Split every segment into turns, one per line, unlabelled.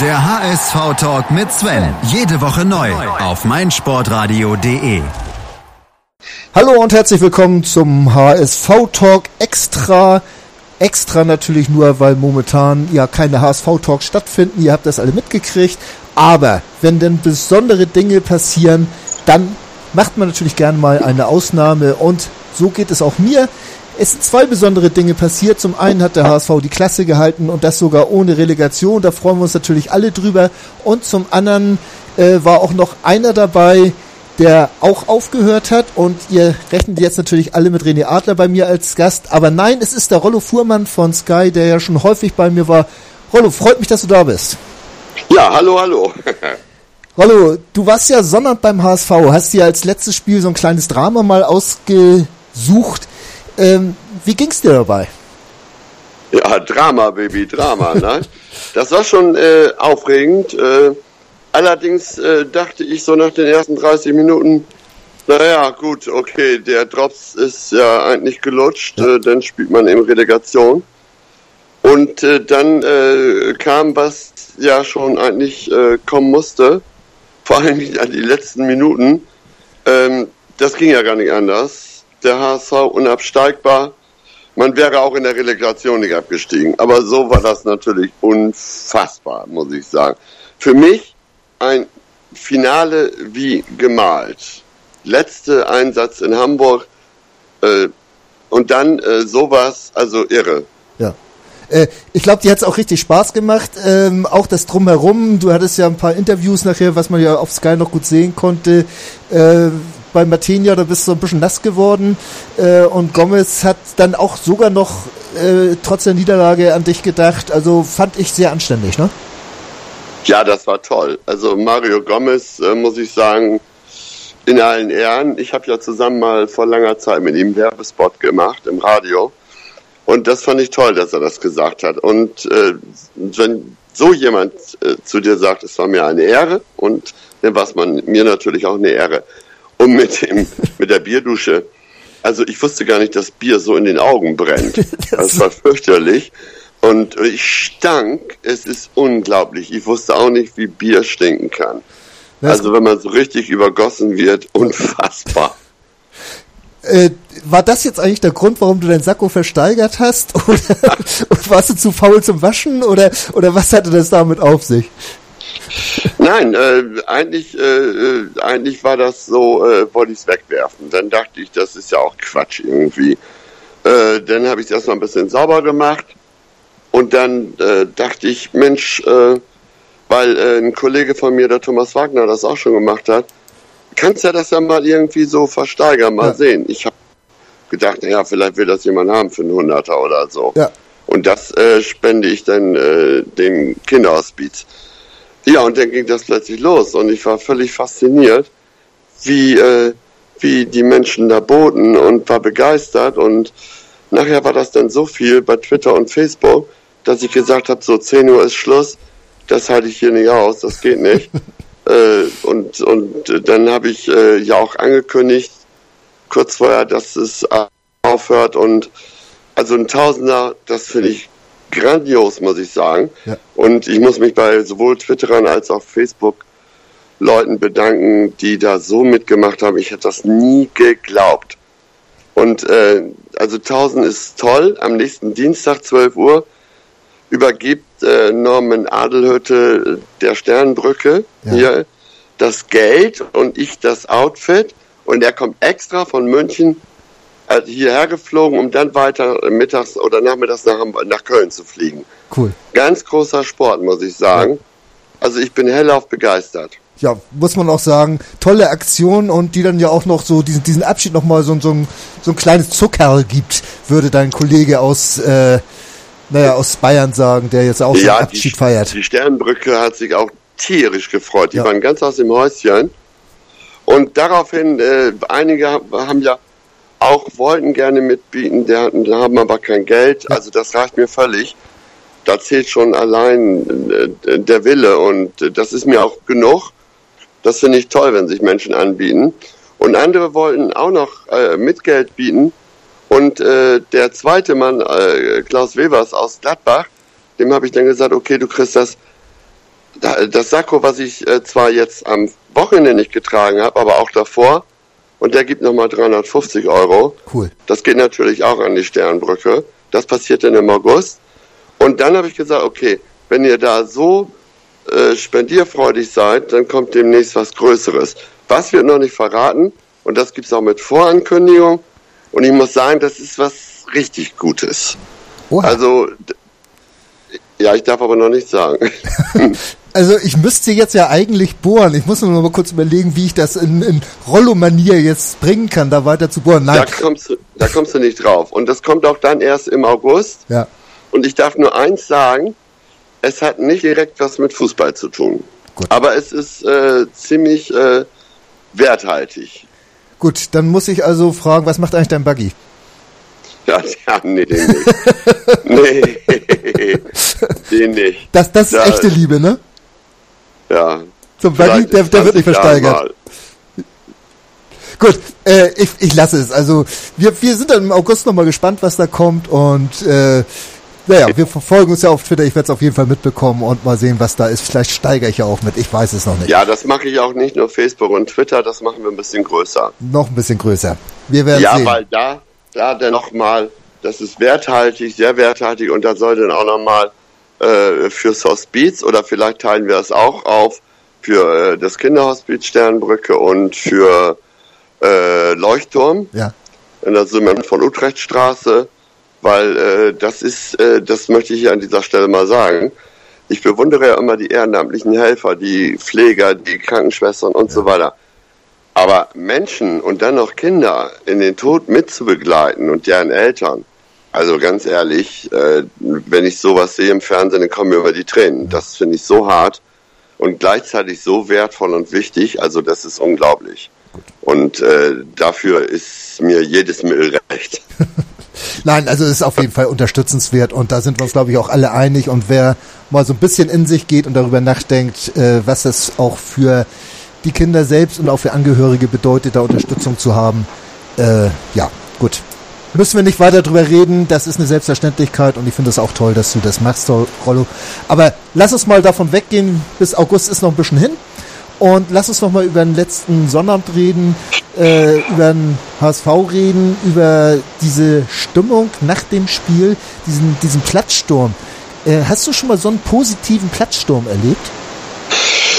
Der HSV-Talk mit Sven. Jede Woche neu auf meinsportradio.de.
Hallo und herzlich willkommen zum HSV-Talk Extra. Extra natürlich nur, weil momentan ja keine HSV-Talks stattfinden. Ihr habt das alle mitgekriegt. Aber wenn denn besondere Dinge passieren, dann macht man natürlich gern mal eine Ausnahme. Und so geht es auch mir. Es sind zwei besondere Dinge passiert. Zum einen hat der HSV die Klasse gehalten und das sogar ohne Relegation. Da freuen wir uns natürlich alle drüber. Und zum anderen äh, war auch noch einer dabei, der auch aufgehört hat. Und ihr rechnet jetzt natürlich alle mit René Adler bei mir als Gast. Aber nein, es ist der Rollo Fuhrmann von Sky, der ja schon häufig bei mir war. Rollo, freut mich, dass du da bist.
Ja, hallo, hallo.
Rollo, du warst ja Sonnabend beim HSV, hast dir als letztes Spiel so ein kleines Drama mal ausgesucht. Ähm, wie ging's dir dabei?
Ja, Drama, Baby, Drama, ne? Das war schon äh, aufregend. Äh, allerdings äh, dachte ich so nach den ersten 30 Minuten, naja, gut, okay, der Drops ist ja eigentlich gelutscht, ja. Äh, dann spielt man in Relegation. Und äh, dann äh, kam, was ja schon eigentlich kommen musste, vor allem an die letzten Minuten. Ähm, das ging ja gar nicht anders der HSV unabsteigbar. Man wäre auch in der Relegation nicht abgestiegen. Aber so war das natürlich unfassbar, muss ich sagen. Für mich ein Finale wie gemalt. Letzte Einsatz in Hamburg äh, und dann äh, sowas, also irre.
Ja. Äh, ich glaube, die hat es auch richtig Spaß gemacht. Ähm, auch das Drumherum. Du hattest ja ein paar Interviews nachher, was man ja auf Sky noch gut sehen konnte. Äh, bei Martinia, da bist du ein bisschen nass geworden. Äh, und Gomez hat dann auch sogar noch äh, trotz der Niederlage an dich gedacht. Also fand ich sehr anständig, ne?
Ja, das war toll. Also Mario Gomez, äh, muss ich sagen, in allen Ehren. Ich habe ja zusammen mal vor langer Zeit mit ihm Werbespot gemacht im Radio. Und das fand ich toll, dass er das gesagt hat. Und äh, wenn so jemand äh, zu dir sagt, es war mir eine Ehre und dann war es mir natürlich auch eine Ehre. Und mit, dem, mit der Bierdusche, also ich wusste gar nicht, dass Bier so in den Augen brennt. Das war fürchterlich. Und ich stank, es ist unglaublich. Ich wusste auch nicht, wie Bier stinken kann. Also wenn man so richtig übergossen wird, unfassbar.
Äh, war das jetzt eigentlich der Grund, warum du dein Sakko versteigert hast? Oder warst du zu faul zum Waschen? Oder, oder was hatte das damit auf sich?
Nein, äh, eigentlich, äh, äh, eigentlich war das so, äh, wollte ich es wegwerfen. Dann dachte ich, das ist ja auch Quatsch irgendwie. Äh, dann habe ich es erstmal ein bisschen sauber gemacht und dann äh, dachte ich, Mensch, äh, weil äh, ein Kollege von mir, der Thomas Wagner, das auch schon gemacht hat, kannst ja das ja mal irgendwie so versteigern, mal ja. sehen. Ich habe gedacht, naja, vielleicht will das jemand haben für einen Hunderter oder so. Ja. Und das äh, spende ich dann äh, den Kinderhospiz. Ja, und dann ging das plötzlich los und ich war völlig fasziniert, wie, äh, wie die Menschen da boten und war begeistert und nachher war das dann so viel bei Twitter und Facebook, dass ich gesagt habe, so 10 Uhr ist Schluss, das halte ich hier nicht aus, das geht nicht. äh, und, und dann habe ich äh, ja auch angekündigt, kurz vorher, dass es aufhört und also ein Tausender, das finde ich grandios, muss ich sagen. Ja. Und ich muss mich bei sowohl Twitterern als auch Facebook Leuten bedanken, die da so mitgemacht haben. Ich hätte das nie geglaubt. Und äh, also 1000 ist toll. Am nächsten Dienstag, 12 Uhr, übergibt äh, Norman Adelhütte der Sternbrücke ja. hier das Geld und ich das Outfit. Und er kommt extra von München äh, hierher geflogen, um dann weiter mittags oder nachmittags nach, nach Köln zu fliegen.
Cool.
Ganz großer Sport, muss ich sagen. Ja. Also ich bin hellauf begeistert.
Ja, muss man auch sagen, tolle Aktion und die dann ja auch noch so diesen, diesen Abschied nochmal so, so, ein, so ein kleines Zuckerl gibt, würde dein Kollege aus, äh, naja, aus Bayern sagen, der jetzt auch ja, seinen Abschied
die,
feiert.
Die Sternbrücke hat sich auch tierisch gefreut. Die ja. waren ganz aus dem Häuschen. Und daraufhin, äh, einige haben ja auch wollten gerne mitbieten, hatten, haben aber kein Geld. Also das reicht mir völlig. Da zählt schon allein äh, der Wille und das ist mir auch genug. Das finde ich toll, wenn sich Menschen anbieten. Und andere wollten auch noch äh, mit Geld bieten. Und äh, der zweite Mann, äh, Klaus Wevers aus Gladbach, dem habe ich dann gesagt, okay, du kriegst das das Sakko, was ich äh, zwar jetzt am Wochenende nicht getragen habe, aber auch davor, und der gibt nochmal 350 Euro.
Cool.
Das geht natürlich auch an die Sternbrücke. Das passiert dann im August. Und dann habe ich gesagt, okay, wenn ihr da so äh, spendierfreudig seid, dann kommt demnächst was Größeres. Was wird noch nicht verraten? Und das gibt's auch mit Vorankündigung. Und ich muss sagen, das ist was richtig Gutes.
Oha.
Also, ja, ich darf aber noch nicht sagen.
Also ich müsste jetzt ja eigentlich bohren. Ich muss nur noch mal kurz überlegen, wie ich das in, in Rollo-Manier jetzt bringen kann, da weiter zu bohren.
Da
Nein.
kommst, du, da kommst du nicht drauf. Und das kommt auch dann erst im August.
Ja.
Und ich darf nur eins sagen, es hat nicht direkt was mit Fußball zu tun.
Gut.
Aber es ist äh, ziemlich äh, werthaltig.
Gut, dann muss ich also fragen, was macht eigentlich dein Buggy?
Ja, ja nee, den nicht. nee, den nicht.
Das, das ist
Ja,
echte Liebe, ne?
Ja.
Zum Buggy,
Vielleicht
der, der wird nicht
20 Jahren
versteigert.
mal.
Gut, äh, ich, ich lasse es. Also wir, wir sind dann im August nochmal gespannt, was da kommt und äh, naja, wir verfolgen uns ja auf Twitter. Ich werde es auf jeden Fall mitbekommen und mal sehen, was da ist. Vielleicht steigere ich ja auch mit. Ich weiß es noch nicht.
Ja, das mache ich auch nicht nur Facebook und Twitter, das machen wir ein bisschen größer.
Noch ein bisschen größer. Wir werden
Ja,
sehen.
weil da, da dann nochmal, das ist werthaltig, sehr werthaltig und da soll dann auch nochmal äh, fürs Hospiz oder vielleicht teilen wir es auch auf für äh, das Kinderhospiz Sternbrücke und für äh, Leuchtturm
ja.
in der Summe von Utrechtstraße, weil äh, das ist, äh, das möchte ich hier an dieser Stelle mal sagen. Ich bewundere ja immer die ehrenamtlichen Helfer, die Pfleger, die Krankenschwestern und so weiter. Aber Menschen und dann noch Kinder in den Tod mitzubegleiten und deren Eltern, also ganz ehrlich, äh, wenn ich sowas sehe im Fernsehen, dann kommen mir über die Tränen. Das finde ich so hart und gleichzeitig so wertvoll und wichtig. Also das ist unglaublich. Und äh, dafür ist mir jedes Mittel recht.
Nein, also es ist auf jeden Fall unterstützenswert und da sind wir uns, glaube ich, auch alle einig. Und wer mal so ein bisschen in sich geht und darüber nachdenkt, äh, was es auch für die Kinder selbst und auch für Angehörige bedeutet, da Unterstützung zu haben, äh, ja, gut. Müssen wir nicht weiter drüber reden, das ist eine Selbstverständlichkeit und ich finde es auch toll, dass du das machst, Rollo. Aber lass uns mal davon weggehen, bis August ist noch ein bisschen hin. Und lass uns noch mal über den letzten Sonnabend reden, äh, über den HSV reden, über diese Stimmung nach dem Spiel, diesen, diesen Platzsturm. Äh, hast du schon mal so einen positiven Platzsturm erlebt?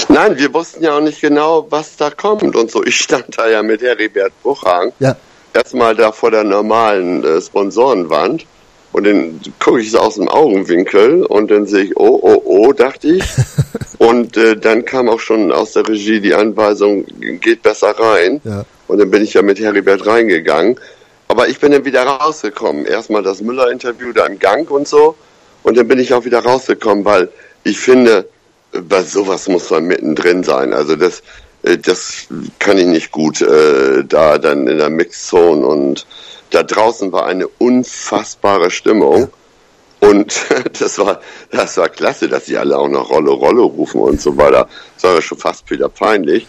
Nein, wir wussten ja auch nicht genau, was da kommt und so. Ich stand da ja mit Heribert Bruchhang
Ja.
Erstmal da vor der normalen äh, Sponsorenwand und dann gucke ich so aus dem Augenwinkel und dann sehe ich, oh, oh, oh, dachte ich. und äh, dann kam auch schon aus der Regie die Anweisung, geht besser rein.
Ja.
Und dann bin ich ja mit Heribert reingegangen. Aber ich bin dann wieder rausgekommen. Erstmal das Müller-Interview da im Gang und so. Und dann bin ich auch wieder rausgekommen, weil ich finde, bei sowas muss man mittendrin sein. Also das, äh, das kann ich nicht gut äh, da dann in der Mixzone und da draußen war eine unfassbare Stimmung. Und das war, das war klasse, dass sie alle auch noch Rollo Rollo rufen und so weiter. Das war ja schon fast wieder peinlich.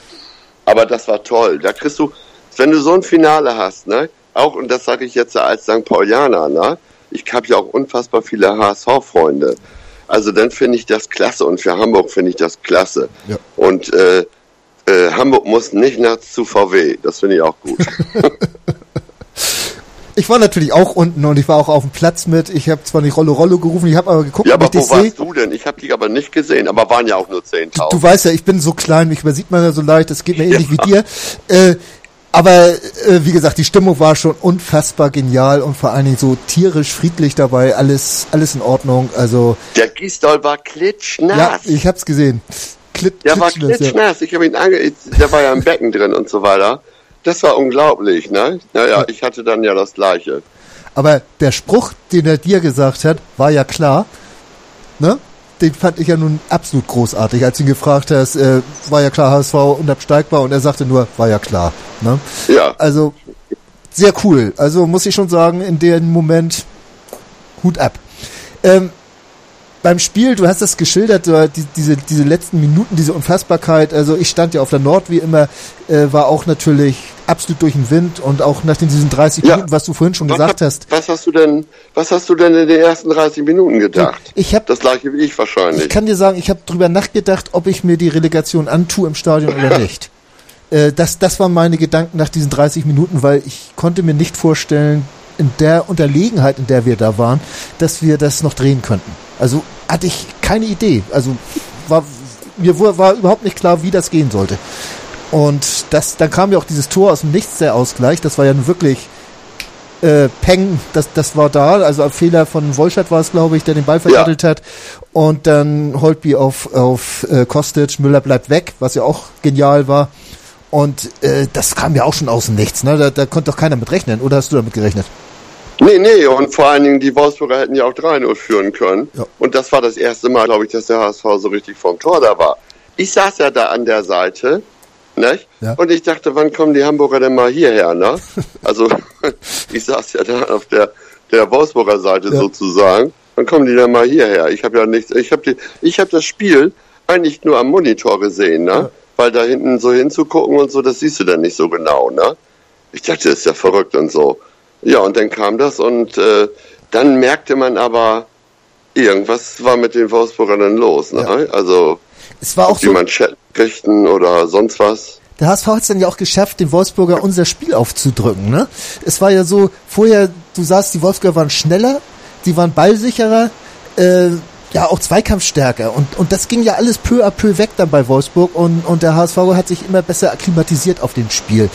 Aber das war toll. Da kriegst du, wenn du so ein Finale hast, ne, auch, und das sage ich jetzt als St. Paulianer, ne, ich habe ja auch unfassbar viele HSV-Freunde. Also dann finde ich das klasse und für Hamburg finde ich das klasse.
Ja.
Und äh, äh, Hamburg muss nicht nach zu VW, das finde ich auch gut.
Ich war natürlich auch unten und ich war auch auf dem Platz mit. Ich habe zwar nicht Rollo Rollo gerufen, ich habe aber geguckt,
ja,
ob
aber
ich dich
wo
sehe.
warst du denn? Ich habe dich aber nicht gesehen, aber waren ja auch nur 10.000.
Du weißt ja, ich bin so klein, mich übersieht man ja so leicht, das geht mir ähnlich
Ja.
wie dir. Äh, aber äh, wie gesagt, die Stimmung war schon unfassbar genial und vor allen Dingen so tierisch friedlich dabei, alles alles in Ordnung. Also
Der Gisdol war klitschnass.
ja, ich hab's gesehen. Klit,
Der war
klitschnass, ja.
Ich habe ihn ange, der war ja im Becken drin und so weiter. Das war unglaublich, ne? Naja, ich hatte dann ja das Gleiche.
Aber der Spruch, den er dir gesagt hat, war ja klar. Ne? Den fand ich ja nun absolut großartig. Als du ihn gefragt hast, äh, war ja klar, HSV unabsteigbar und er sagte nur, war ja klar. Ne?
Ja.
Also sehr cool. Also muss ich schon sagen, in dem Moment Hut ab. Ähm, beim Spiel, du hast das geschildert, die, diese, diese letzten Minuten, diese Unfassbarkeit. Also ich stand ja auf der Nord wie immer, äh, war auch natürlich absolut durch den Wind und auch nach diesen 30 ja. Minuten, was du vorhin schon
was
gesagt hast.
Was hast du denn, was hast du denn in den ersten 30 Minuten gedacht?
Ich habe
das gleiche wie ich wahrscheinlich.
Ich kann dir sagen, ich habe drüber nachgedacht, ob ich mir die Relegation antue im Stadion oder nicht. Äh, das, das waren meine Gedanken nach diesen 30 Minuten, weil ich konnte mir nicht vorstellen, in der Unterlegenheit, in der wir da waren, dass wir das noch drehen könnten. Also hatte ich keine Idee. Also war, mir war überhaupt nicht klar, wie das gehen sollte. Und das, dann kam ja auch dieses Tor aus dem Nichts, der Ausgleich. Das war ja wirklich äh, Peng, das, das war da. Also ein Fehler von Wolschert war es, glaube ich, der den Ball verdattelt ja. hat. Und dann Holtby auf, auf äh, Kostic, Müller bleibt weg, was ja auch genial war. Und äh, das kam ja auch schon aus dem Nichts. Ne? Da, da konnte doch keiner mit rechnen. Oder hast du damit gerechnet?
Nee, nee, und vor allen Dingen die Wolfsburger hätten ja auch 3-0 führen können. Ja. Und das war das erste Mal, glaube ich, dass der HSV so richtig vom Tor da war. Ich saß ja da an der Seite, nicht? Ja. Und ich dachte, wann kommen die Hamburger denn mal hierher, ne? Also, ich saß ja da auf der, der Wolfsburger Seite ja. sozusagen. Wann kommen die denn mal hierher? Ich habe ja nichts, ich habe ich habe das Spiel eigentlich nur am Monitor gesehen, ne? Weil da hinten so hinzugucken und so, das siehst du dann nicht so genau, ne? Ich dachte, das ist ja verrückt und so. Ja, und dann kam das und äh, dann merkte man aber, irgendwas war mit den Wolfsburgern dann los. Ne? Ja. Also,
es war auch
so, Manschetten kriegten oder sonst was.
Der HSV hat es dann ja auch geschafft, den Wolfsburger unser Spiel aufzudrücken. Ne? Es war ja so, vorher, du sahst, die Wolfsburger waren schneller, die waren ballsicherer, äh, ja auch zweikampfstärker und, und das ging ja alles peu à peu weg dann bei Wolfsburg und, und der HSV hat sich immer besser akklimatisiert auf dem Spiel.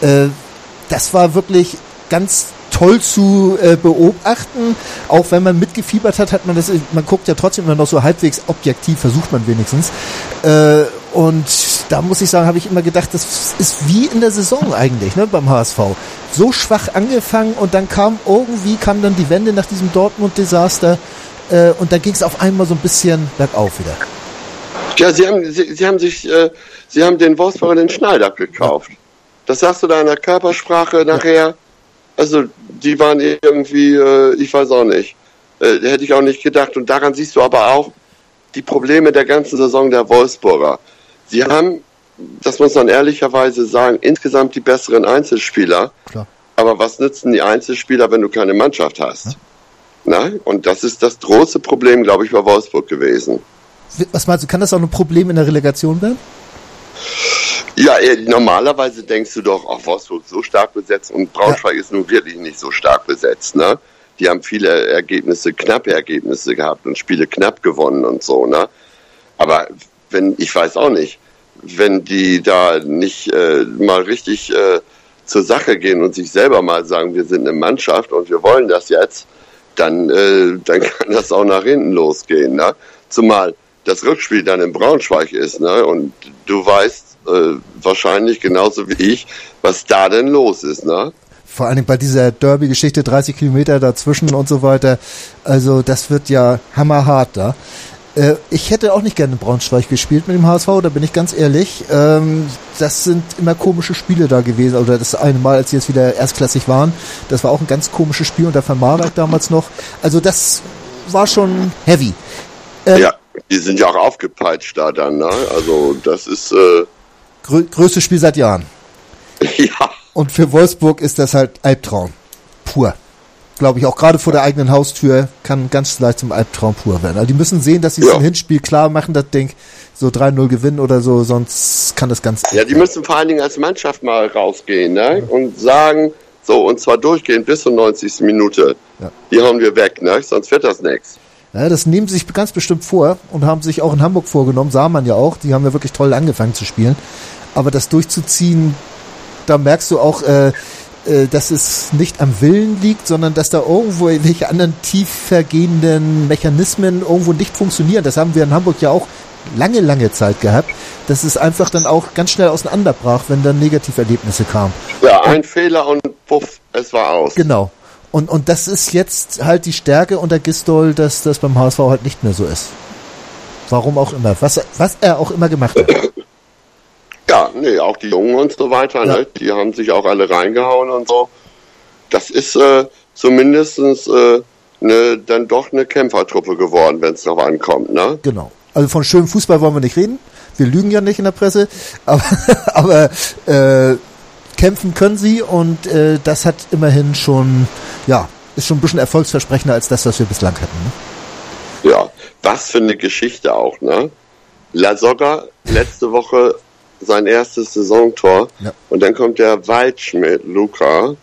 Äh, das war wirklich ganz toll zu äh, beobachten. Auch wenn man mitgefiebert hat, hat man das, man guckt ja trotzdem immer noch so halbwegs objektiv, versucht man wenigstens. Äh, und da muss ich sagen, habe ich immer gedacht, das ist wie in der Saison eigentlich, ne, beim HSV. So schwach angefangen und dann kam irgendwie, kam dann die Wende nach diesem Dortmund-Desaster äh, und da ging es auf einmal so ein bisschen bergauf wieder.
Ja, sie haben, sie, sie haben sich, äh, sie haben den Wolfsburger den Schneider gekauft. Ja. Das sagst du da in der Körpersprache nachher. Ja also die waren irgendwie, äh, ich weiß auch nicht. Äh, hätte ich auch nicht gedacht. Und daran siehst du aber auch die Probleme der ganzen Saison der Wolfsburger. Sie haben, das muss man ehrlicherweise sagen, insgesamt die besseren Einzelspieler. Klar. Aber was nützen die Einzelspieler, wenn du keine Mannschaft hast? Ja. Na? Und das ist das große Problem, glaube ich, bei Wolfsburg gewesen.
Was meinst du, kann das auch ein Problem in der Relegation werden?
Ja, äh, normalerweise denkst du doch, auch Wolfsburg so stark besetzt und Braunschweig ja. ist nun wirklich nicht so stark besetzt, ne? Die haben viele Ergebnisse, knappe Ergebnisse gehabt und Spiele knapp gewonnen und so, ne? Aber wenn, ich weiß auch nicht, wenn die da nicht äh, mal richtig äh, zur Sache gehen und sich selber mal sagen, wir sind eine Mannschaft und wir wollen das jetzt, dann, äh, dann kann das auch nach hinten losgehen, ne? Zumal das Rückspiel dann in Braunschweig ist, ne? Und du weißt, äh, wahrscheinlich genauso wie ich, was da denn los ist, ne?
Vor allen Dingen bei dieser Derby-Geschichte 30 Kilometer dazwischen und so weiter. Also das wird ja hammerhart da. Äh, ich hätte auch nicht gerne in Braunschweig gespielt mit dem HSV, da bin ich ganz ehrlich. Ähm, das sind immer komische Spiele da gewesen. Oder das eine Mal, als sie jetzt wieder erstklassig waren, das war auch ein ganz komisches Spiel unter Van Marwijk damals noch. Also das war schon heavy.
Ähm, ja, die sind ja auch aufgepeitscht da dann, ne? Also das ist... Äh
grö größtes Spiel seit Jahren.
Ja.
Und für Wolfsburg ist das halt Albtraum. Pur. Glaube ich, auch gerade vor der eigenen Haustür kann ganz leicht zum Albtraum pur werden. Also die müssen sehen, dass sie ja. es im Hinspiel klar machen, das Ding so 3-0 gewinnen oder so, sonst kann das ganz.
Ja, die müssen vor allen Dingen als Mannschaft mal rausgehen, ne? Ja. Und sagen, so, und zwar durchgehen bis zur 90. Minute. Ja. Die hauen wir weg, ne? Sonst wird das nichts.
Ja, das nehmen sie sich ganz bestimmt vor und haben sich auch in Hamburg vorgenommen, sah man ja auch. Die haben ja wirklich toll angefangen zu spielen. Aber das durchzuziehen, da merkst du auch, äh, äh, dass es nicht am Willen liegt, sondern dass da irgendwo welche anderen tiefer gehenden Mechanismen irgendwo nicht funktionieren. Das haben wir in Hamburg ja auch lange, lange Zeit gehabt, dass es einfach dann auch ganz schnell auseinanderbrach, wenn dann Negativerlebnisse kamen.
Ja, ein und, Fehler und puff, es war aus.
Genau. Und, und das ist jetzt halt die Stärke unter Gistol, dass das beim HSV halt nicht mehr so ist. Warum auch immer. Was, was er auch immer gemacht hat.
Ja, nee, auch die Jungen und so weiter, ja. ne? die haben sich auch alle reingehauen und so. Das ist äh, zumindest äh, ne, dann doch eine Kämpfertruppe geworden, wenn es darauf ankommt. Ne?
Genau. Also von schönem Fußball wollen wir nicht reden. Wir lügen ja nicht in der Presse. Aber, aber äh, kämpfen können sie und äh, das hat immerhin schon, ja, ist schon ein bisschen erfolgsversprechender als das, was wir bislang hatten.
Ne? Ja, was für eine Geschichte auch, ne? La Soga letzte Woche sein erstes Saisontor ja. und dann kommt der Waldschmidt, Luca,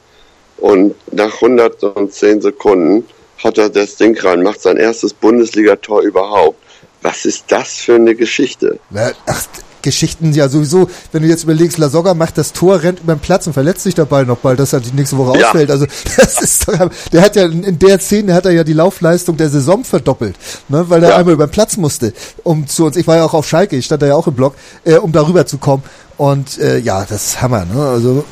und nach 110 Sekunden hat er das Ding rein, macht sein erstes Bundesligator überhaupt. Was ist das für eine Geschichte?
Ach, Geschichten ja sowieso, wenn du jetzt überlegst, Lasogga macht das Tor, rennt über den Platz und verletzt sich dabei noch bald, dass er die nächste Woche ja. ausfällt. Also das ist doch, der hat ja in der Szene hat er ja die Laufleistung der Saison verdoppelt, ne, weil er ja. einmal über den Platz musste, um zu uns. Ich war ja auch auf Schalke, ich stand da ja auch im Block, äh, um darüber zu kommen. Und äh, ja, das ist Hammer. Ne? Also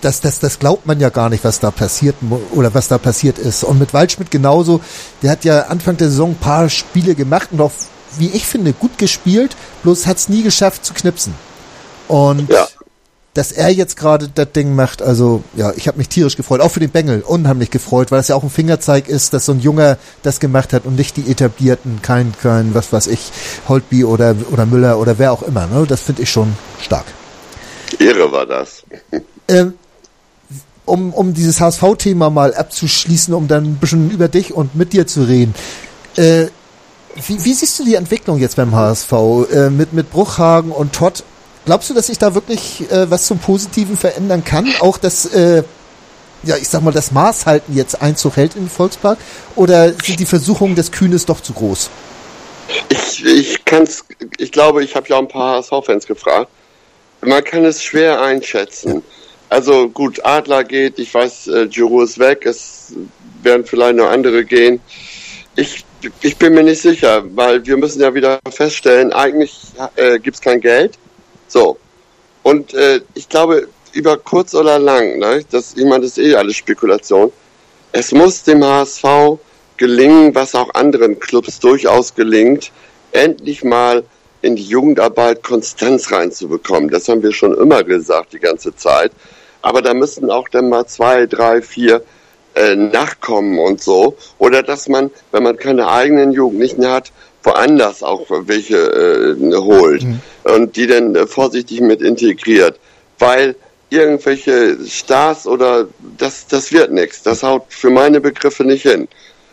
das, das, das glaubt man ja gar nicht, was da passiert oder was da passiert ist. Und mit Waldschmidt genauso, der hat ja Anfang der Saison ein paar Spiele gemacht und auch, wie ich finde, gut gespielt, bloß hat es nie geschafft zu knipsen. Und ja. dass er jetzt gerade das Ding macht, also ja, ich habe mich tierisch gefreut, auch für den Bengel, unheimlich gefreut, weil es ja auch ein Fingerzeig ist, dass so ein Junger das gemacht hat und nicht die etablierten, kein, kein, was weiß ich, Holtby oder, oder Müller oder wer auch immer. Ne? Das finde ich schon stark.
Ehre war das.
Ähm, um, um dieses HSV-Thema mal abzuschließen, um dann ein bisschen über dich und mit dir zu reden. Äh, wie, wie siehst du die Entwicklung jetzt beim HSV äh, mit, mit Bruchhagen und Todd? Glaubst du, dass sich da wirklich äh, was zum Positiven verändern kann? Auch das, äh, ja, ich sag mal, das Maßhalten jetzt Einzug hält in den Volkspark? Oder sind die Versuchungen des Kühnes doch zu groß?
Ich, ich kann's, ich glaube, ich habe ja ein paar HSV-Fans gefragt. Man kann es schwer einschätzen. Also gut, Adler geht, ich weiß, äh, Giroud ist weg, es werden vielleicht noch andere gehen. Ich, ich bin mir nicht sicher, weil wir müssen ja wieder feststellen, eigentlich äh, gibt es kein Geld. So. Und äh, ich glaube, über kurz oder lang, ne, das, ich meine, das ist eh alles Spekulation. Es muss dem HSV gelingen, was auch anderen Clubs durchaus gelingt, endlich mal in die Jugendarbeit Konstanz reinzubekommen. Das haben wir schon immer gesagt, die ganze Zeit aber da müssen auch dann mal zwei, drei, vier äh, nachkommen und so. Oder dass man, wenn man keine eigenen Jugendlichen hat, woanders auch welche äh, holt mhm. und die dann äh, vorsichtig mit integriert. Weil irgendwelche Stars oder das, das wird nichts. Das haut für meine Begriffe nicht hin.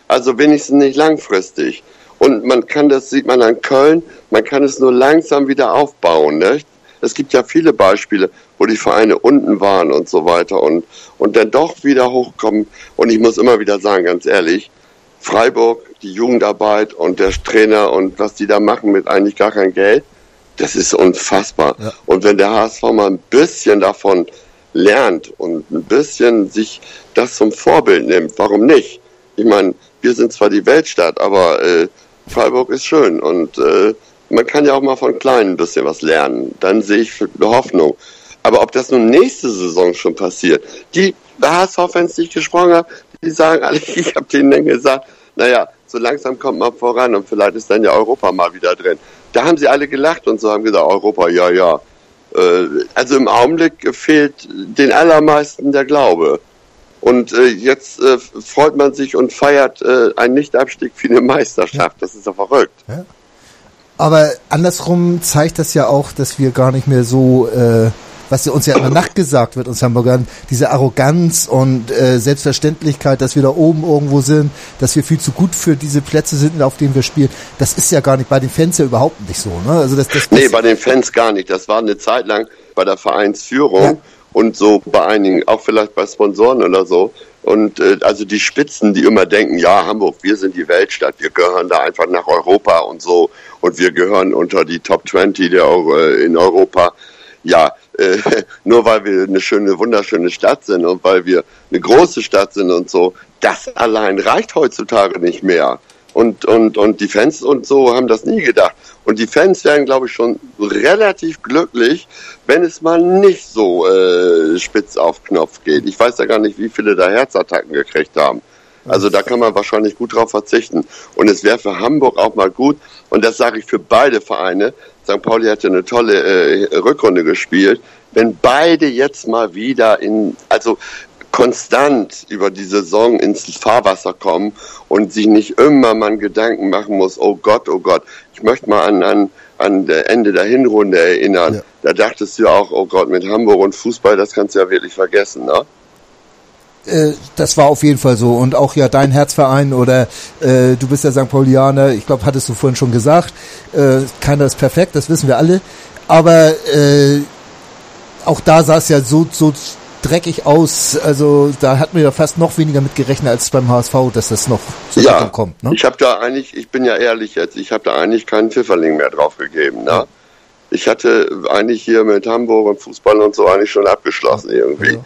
Also wenigstens nicht langfristig. Und man kann das, sieht man an Köln, man kann es nur langsam wieder aufbauen. Nicht? Es gibt ja viele Beispiele, wo die Vereine unten waren und so weiter und, und dann doch wieder hochkommen. Und ich muss immer wieder sagen, ganz ehrlich, Freiburg, die Jugendarbeit und der Trainer und was die da machen mit eigentlich gar kein Geld, das ist unfassbar. Ja. Und wenn der HSV mal ein bisschen davon lernt und ein bisschen sich das zum Vorbild nimmt, warum nicht? Ich meine, wir sind zwar die Weltstadt, aber äh, Freiburg ist schön und äh, man kann ja auch mal von Kleinen ein bisschen was lernen. Dann sehe ich eine Hoffnung. Aber ob das nun nächste Saison schon passiert, die HSV-Fans, die ich gesprochen habe, die sagen alle, ich habe denen dann gesagt, naja, so langsam kommt man voran und vielleicht ist dann ja Europa mal wieder drin. Da haben sie alle gelacht und so haben gesagt, Europa, ja, ja. Äh, also im Augenblick fehlt den allermeisten der Glaube. Und äh, jetzt äh, freut man sich und feiert einen Nichtabstieg wie eine Meisterschaft. Das ist doch verrückt. Ja.
Aber andersrum zeigt das ja auch, dass wir gar nicht mehr so, äh, was uns ja immer nachgesagt wird, uns Hamburgern, diese Arroganz und äh, Selbstverständlichkeit, dass wir da oben irgendwo sind, dass wir viel zu gut für diese Plätze sind, auf denen wir spielen. Das ist ja gar nicht bei den Fans ja überhaupt nicht so. Ne?
Also das, das, das nee, bei den Fans gar nicht. Das war eine Zeit lang bei der Vereinsführung. Ja und so bei einigen, auch vielleicht bei Sponsoren oder so. Und äh, also die Spitzen, die immer denken, ja, Hamburg, wir sind die Weltstadt, wir gehören da einfach nach Europa und so und wir gehören unter die Top 20 der äh, in Europa. Ja, äh, nur weil wir eine schöne, wunderschöne Stadt sind und weil wir eine große Stadt sind und so, das allein reicht heutzutage nicht mehr. Und, und, und die Fans und so haben das nie gedacht. Und die Fans werden, glaube ich, schon relativ glücklich, wenn es mal nicht so äh, spitz auf Knopf geht. Ich weiß ja gar nicht, wie viele da Herzattacken gekriegt haben. Also da kann man wahrscheinlich gut drauf verzichten. Und es wäre für Hamburg auch mal gut, und das sage ich für beide Vereine, St. Pauli hat ja eine tolle äh, Rückrunde gespielt, wenn beide jetzt mal wieder in, also konstant über die Saison ins Fahrwasser kommen und sich nicht immer mal Gedanken machen muss, oh Gott, oh Gott. Ich möchte mal an, an, an der Ende der Hinrunde erinnern. Ja. Da dachtest du auch, oh Gott, mit Hamburg und Fußball, das kannst du ja wirklich vergessen, ne?
Äh, das war auf jeden Fall so und auch ja dein Herzverein oder äh, du bist ja St. Paulianer, ich glaube, hattest du vorhin schon gesagt, äh, keiner ist perfekt, das wissen wir alle, aber äh, auch da sah es ja so, so dreckig aus, also da hat mir ja fast noch weniger mit gerechnet als beim HSV, dass das noch
so ja, kommt. Ne? Ich habe da eigentlich, ich bin ja ehrlich jetzt, ich habe da eigentlich keinen Pfifferling mehr drauf gegeben. Ne? Ja. Ich hatte eigentlich hier mit Hamburg und Fußball und so eigentlich schon abgeschlossen irgendwie. Ja.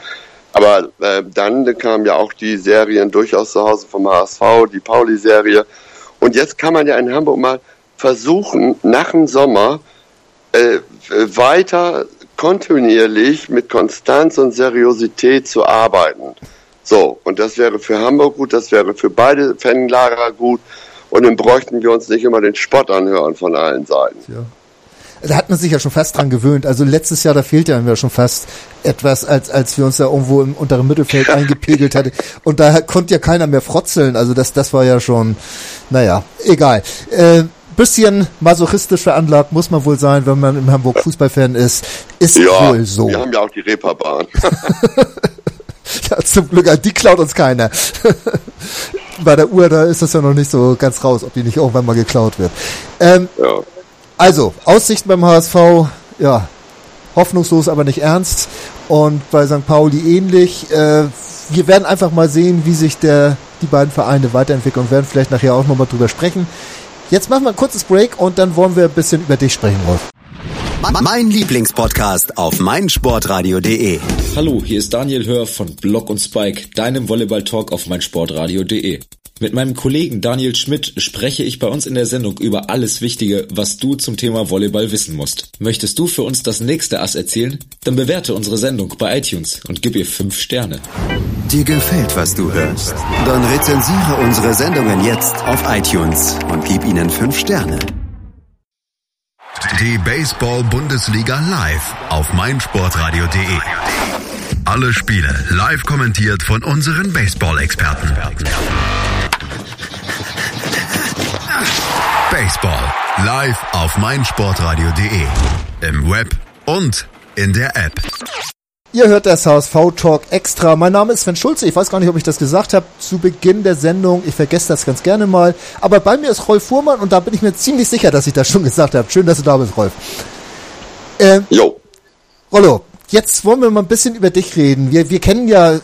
Aber äh, dann kamen ja auch die Serien durchaus zu Hause vom HSV, die Pauli-Serie. Und jetzt kann man ja in Hamburg mal versuchen, nach dem Sommer äh, weiter kontinuierlich mit Konstanz und Seriosität zu arbeiten. So, und das wäre für Hamburg gut, das wäre für beide Fanlager gut. Und dann bräuchten wir uns nicht immer den Spott anhören von allen Seiten. Ja
da hat man sich ja schon fast dran gewöhnt. Also letztes Jahr, da fehlte ja schon fast etwas, als, als wir uns da irgendwo im unteren Mittelfeld eingepegelt hatten. Und da konnte ja keiner mehr frotzeln. Also das, das war ja schon, naja, egal. Äh, bisschen masochistisch veranlagt muss man wohl sein, wenn man im Hamburg Fußballfan ist. Ist ja, wohl so.
Wir haben ja auch die Reeperbahn.
ja, zum Glück, die klaut uns keiner. Bei der Uhr, da ist das ja noch nicht so ganz raus, ob die nicht irgendwann mal geklaut wird. Ähm, ja. Also, Aussichten beim HSV, ja, hoffnungslos, aber nicht ernst. Und bei St. Pauli ähnlich. Äh, wir werden einfach mal sehen, wie sich der, die beiden Vereine weiterentwickeln und werden vielleicht nachher auch nochmal drüber sprechen. Jetzt machen wir ein kurzes Break und dann wollen wir ein bisschen über dich sprechen, Rolf.
Mein Lieblingspodcast auf meinsportradio.de.
Hallo, hier ist Daniel Hör von Block und Spike, deinem Volleyball-Talk auf meinsportradio.de. Mit meinem Kollegen Daniel Schmidt spreche ich bei uns in der Sendung über alles Wichtige, was du zum Thema Volleyball wissen musst. Möchtest du für uns das nächste Ass erzählen? Dann bewerte unsere Sendung bei iTunes und gib ihr 5 Sterne.
Dir gefällt, was du hörst? Dann rezensiere unsere Sendungen jetzt auf iTunes und gib ihnen 5 Sterne. Die Baseball-Bundesliga live auf meinsportradio.de. Alle Spiele live kommentiert von unseren Baseball-Experten. Baseball live auf meinsportradio.de. Im Web und in der App.
Ihr hört das HSV Talk extra. Mein Name ist Sven Schulze. Ich weiß gar nicht, ob ich das gesagt habe zu Beginn der Sendung. Ich vergesse das ganz gerne mal. Aber bei mir ist Rolf Fuhrmann und da bin ich mir ziemlich sicher, dass ich das schon gesagt habe. Schön, dass du da bist, Rolf. Ähm, jo. Rollo, jetzt wollen wir mal ein bisschen über dich reden. Wir, wir kennen ja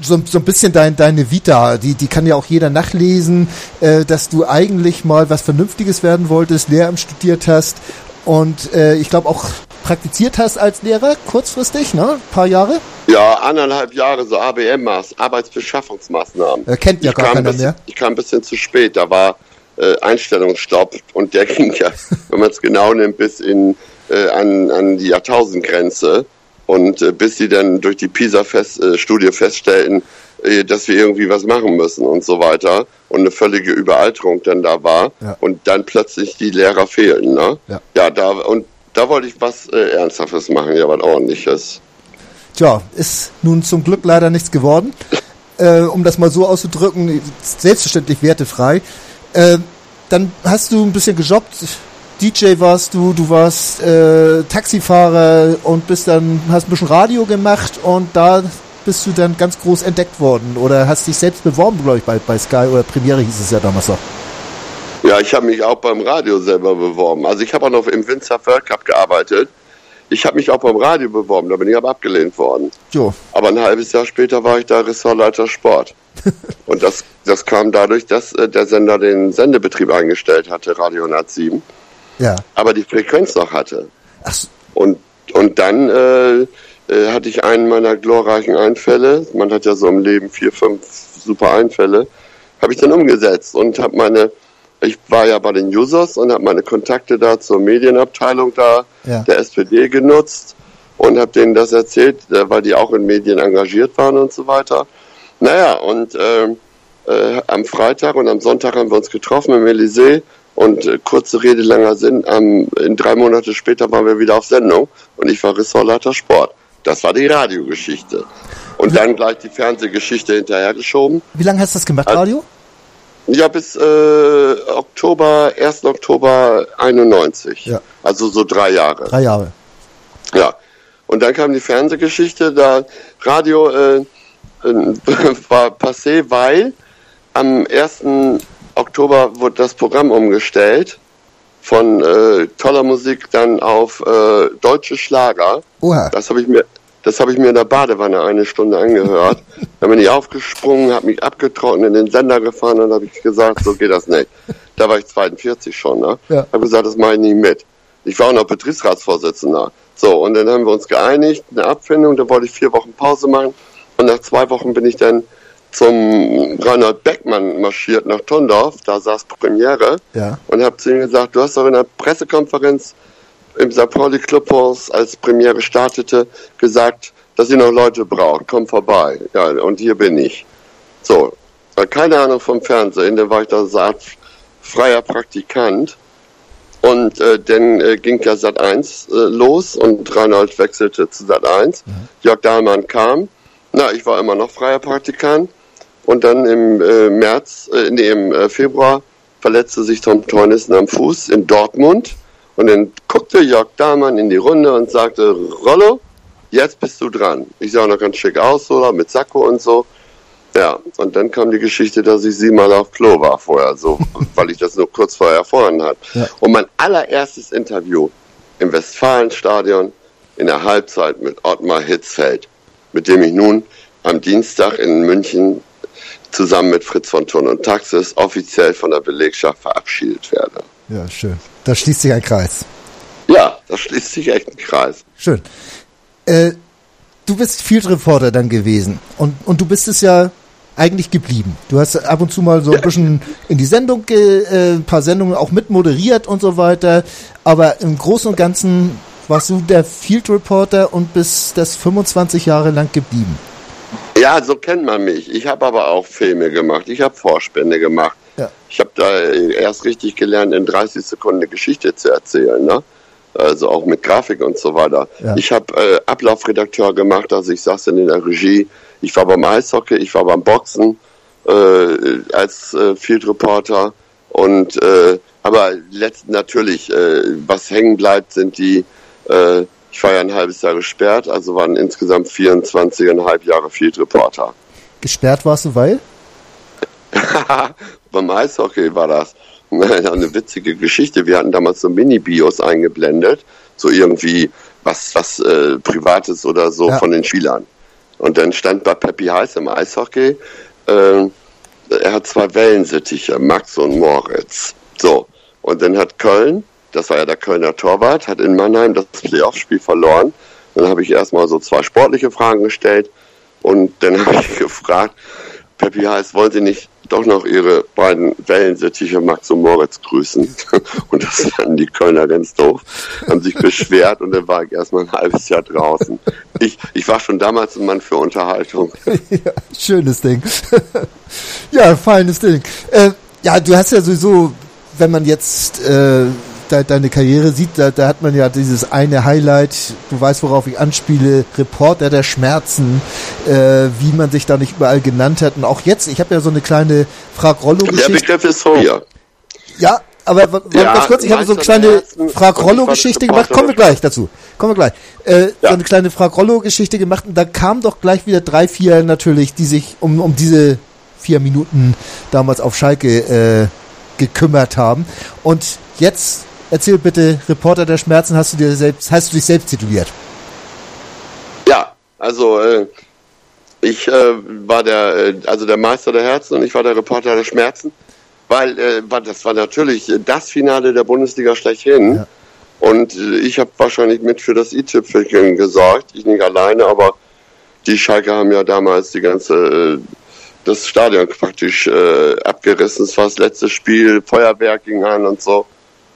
so, so ein bisschen dein, deine Vita, die, die kann ja auch jeder nachlesen, äh, dass du eigentlich mal was Vernünftiges werden wolltest, Lehramt studiert hast und äh, ich glaube auch praktiziert hast als Lehrer, kurzfristig, ne? Ein paar Jahre?
Ja, anderthalb Jahre so ABM, Arbeitsbeschaffungsmaßnahmen.
Er kennt ja ich gar keiner mehr.
Ich kam ein bisschen zu spät, da war äh, Einstellungsstopp und der ging ja, wenn man es genau nimmt, bis in, äh, an, an die Jahrtausendgrenze. Und äh, bis sie dann durch die PISA-Studie äh, feststellten, äh, dass wir irgendwie was machen müssen und so weiter und eine völlige Überalterung dann da war ja. und dann plötzlich die Lehrer fehlen. Ne? Ja. ja, da und da wollte ich was äh, Ernsthaftes machen, ja, was ordentliches.
Tja, ist nun zum Glück leider nichts geworden. äh, um das mal so auszudrücken, selbstverständlich wertefrei. Äh, dann hast du ein bisschen gejobbt, DJ warst du, du warst äh, Taxifahrer und bist dann, hast ein bisschen Radio gemacht und da bist du dann ganz groß entdeckt worden oder hast dich selbst beworben, glaube ich, bei, bei Sky oder Premiere hieß es ja damals noch.
Ja, ich habe mich auch beim Radio selber beworben. Also ich habe auch noch im Winzer World Cup gearbeitet. Ich habe mich auch beim Radio beworben, da bin ich aber abgelehnt worden. Jo. Aber ein halbes Jahr später war ich da Ressortleiter Sport. und das, das kam dadurch, dass äh, der Sender den Sendebetrieb eingestellt hatte, Radio 107 ja. aber die Frequenz noch hatte. Ach. Und, und dann äh, äh, hatte ich einen meiner glorreichen Einfälle. Man hat ja so im Leben vier, fünf super Einfälle. Habe ich dann umgesetzt und habe meine, ich war ja bei den Users und habe meine Kontakte da zur Medienabteilung da ja. der SPD genutzt und habe denen das erzählt, äh, weil die auch in Medien engagiert waren und so weiter. Naja, und äh, äh, am Freitag und am Sonntag haben wir uns getroffen im Elysée und äh, kurze Rede, langer Sinn, ähm, in drei Monate später waren wir wieder auf Sendung und ich war Ressortleiter Sport. Das war die Radiogeschichte. Und dann gleich die Fernsehgeschichte hinterhergeschoben.
Wie lange hast du das gemacht, Radio?
Ja, bis äh, Oktober, 1. Oktober 91.
Ja.
Also so drei Jahre.
Drei Jahre.
Ja. Und dann kam die Fernsehgeschichte, da Radio äh, äh, war passé, weil am 1. Oktober wurde das Programm umgestellt von äh, toller Musik dann auf äh, deutsche Schlager.
Oha.
Das habe ich mir, das habe ich mir in der Badewanne eine Stunde angehört. dann bin ich aufgesprungen, habe mich abgetrocknet, in den Sender gefahren und habe ich gesagt, so geht das nicht. Da war ich 42 schon, ne?
Ja.
Habe gesagt, das mache ich nicht mit. Ich war auch noch Betriebsratsvorsitzender. So, und dann haben wir uns geeinigt, eine Abfindung, da wollte ich vier Wochen Pause machen. Und nach zwei Wochen bin ich dann zum Reinhard Beckmann marschiert nach Tondorf, da saß Premiere
Ja.
und habe zu ihm gesagt, du hast doch in der Pressekonferenz im St. Pauli Clubhaus, als Premiere startete, gesagt, dass ihr noch Leute braucht, komm vorbei. Ja, und hier bin ich. So, keine Ahnung vom Fernsehen, dann war ich da Art freier Praktikant. Und äh, dann äh, ging ja Sat 1 äh, los und Reinhold wechselte zu Sat 1. Jörg Dahlmann kam. Na, ich war immer noch freier Praktikant. Und dann im äh, März, äh, nee, im äh, Februar verletzte sich Tom Teunissen am Fuß in Dortmund. Und dann guckte Jörg Dahlmann in die Runde und sagte, Rollo, jetzt bist du dran. Ich sah noch ganz schick aus, oder? Mit Sakko und so. Ja, und dann kam die Geschichte, dass ich siebenmal auf Klo war vorher, so, weil ich das nur kurz vorher erfahren hat.
Ja.
Und mein allererstes Interview im Westfalenstadion in der Halbzeit mit Ottmar Hitzfeld, mit dem ich nun am Dienstag in München zusammen mit Fritz von Thurn und Taxis offiziell von der Belegschaft verabschiedet werde.
Ja, schön. Da schließt sich ein Kreis.
Ja, da schließt sich echt ein Kreis.
Schön. Äh, du bist Field Reporter dann gewesen und, und du bist es ja eigentlich geblieben. Du hast ab und zu mal so ein bisschen in die Sendung, äh, ein paar Sendungen auch mit moderiert und so weiter, aber im Großen und Ganzen warst du der Field Reporter und bist das 25 Jahre lang geblieben.
Ja, so kennt man mich. Ich habe aber auch Filme gemacht. Ich habe Vorspende gemacht.
Ja.
Ich habe da erst richtig gelernt, in 30 Sekunden eine Geschichte zu erzählen. Ne? Also auch mit Grafik und so weiter.
Ja.
Ich habe äh, Ablaufredakteur gemacht, also ich saß dann in der Regie. Ich war beim Eishockey, ich war beim Boxen äh, als äh, Field Reporter. Und äh, aber letzten natürlich, äh, was hängen bleibt, sind die äh, ich war ja ein halbes Jahr gesperrt, also waren insgesamt 24,5 Jahre Field Reporter.
Gesperrt warst du, weil?
Beim Eishockey war das eine witzige Geschichte. Wir hatten damals so Mini-Bios eingeblendet, so irgendwie was, was äh, Privates oder so
Ja.
von den Spielern. Und dann stand bei Peppi Heiß im Eishockey, äh, er hat zwei Wellensittiche, Max und Moritz. So. Und dann hat Köln, das war ja der Kölner Torwart, hat in Mannheim das Playoff-Spiel verloren. Dann habe ich erstmal so zwei sportliche Fragen gestellt und dann habe ich gefragt, Peppi heißt, wollen Sie nicht doch noch Ihre beiden Wellensittiche Max und Moritz grüßen? Und das fanden die Kölner ganz doof, haben sich beschwert und dann war ich erstmal ein halbes Jahr draußen. Ich, ich war schon damals ein Mann für Unterhaltung.
ja, schönes Ding. ja, feines Ding. Äh, ja, du hast ja sowieso, wenn man jetzt äh, de deine Karriere sieht, da, da hat man ja dieses eine Highlight, du weißt, worauf ich anspiele, Reporter der Schmerzen, äh, wie man sich da nicht überall genannt hat. Und auch jetzt, ich habe ja so eine kleine
Der
Frag-Rollo-Geschichte.
Begriff ist von mir.
Ja, aber
Ja,
ganz kurz, ich habe so eine
der
kleine Frag-Rollo-Geschichte gemacht. Kommen wir gleich dazu. Kommen wir gleich. Äh, So
Ja.
eine kleine Frag-Rollo-Geschichte gemacht und da kamen doch gleich wieder drei, vier natürlich, die sich um, um diese vier Minuten damals auf Schalke äh, gekümmert haben. Und jetzt erzähl bitte, Reporter der Schmerzen, hast du dir selbst, hast du dich selbst tituliert?
Ja, also äh, ich äh, war der, äh, also der Meister der Herzen und ich war der Reporter der Schmerzen, weil äh, das war natürlich das Finale der Bundesliga schlechthin.
Ja.
Und äh, ich habe wahrscheinlich mit für das i-Tüpfelchen gesorgt. Ich nicht alleine, aber die Schalke haben ja damals die ganze äh, das Stadion praktisch äh, abgerissen. Es war das letzte Spiel, Feuerwerk ging an und so.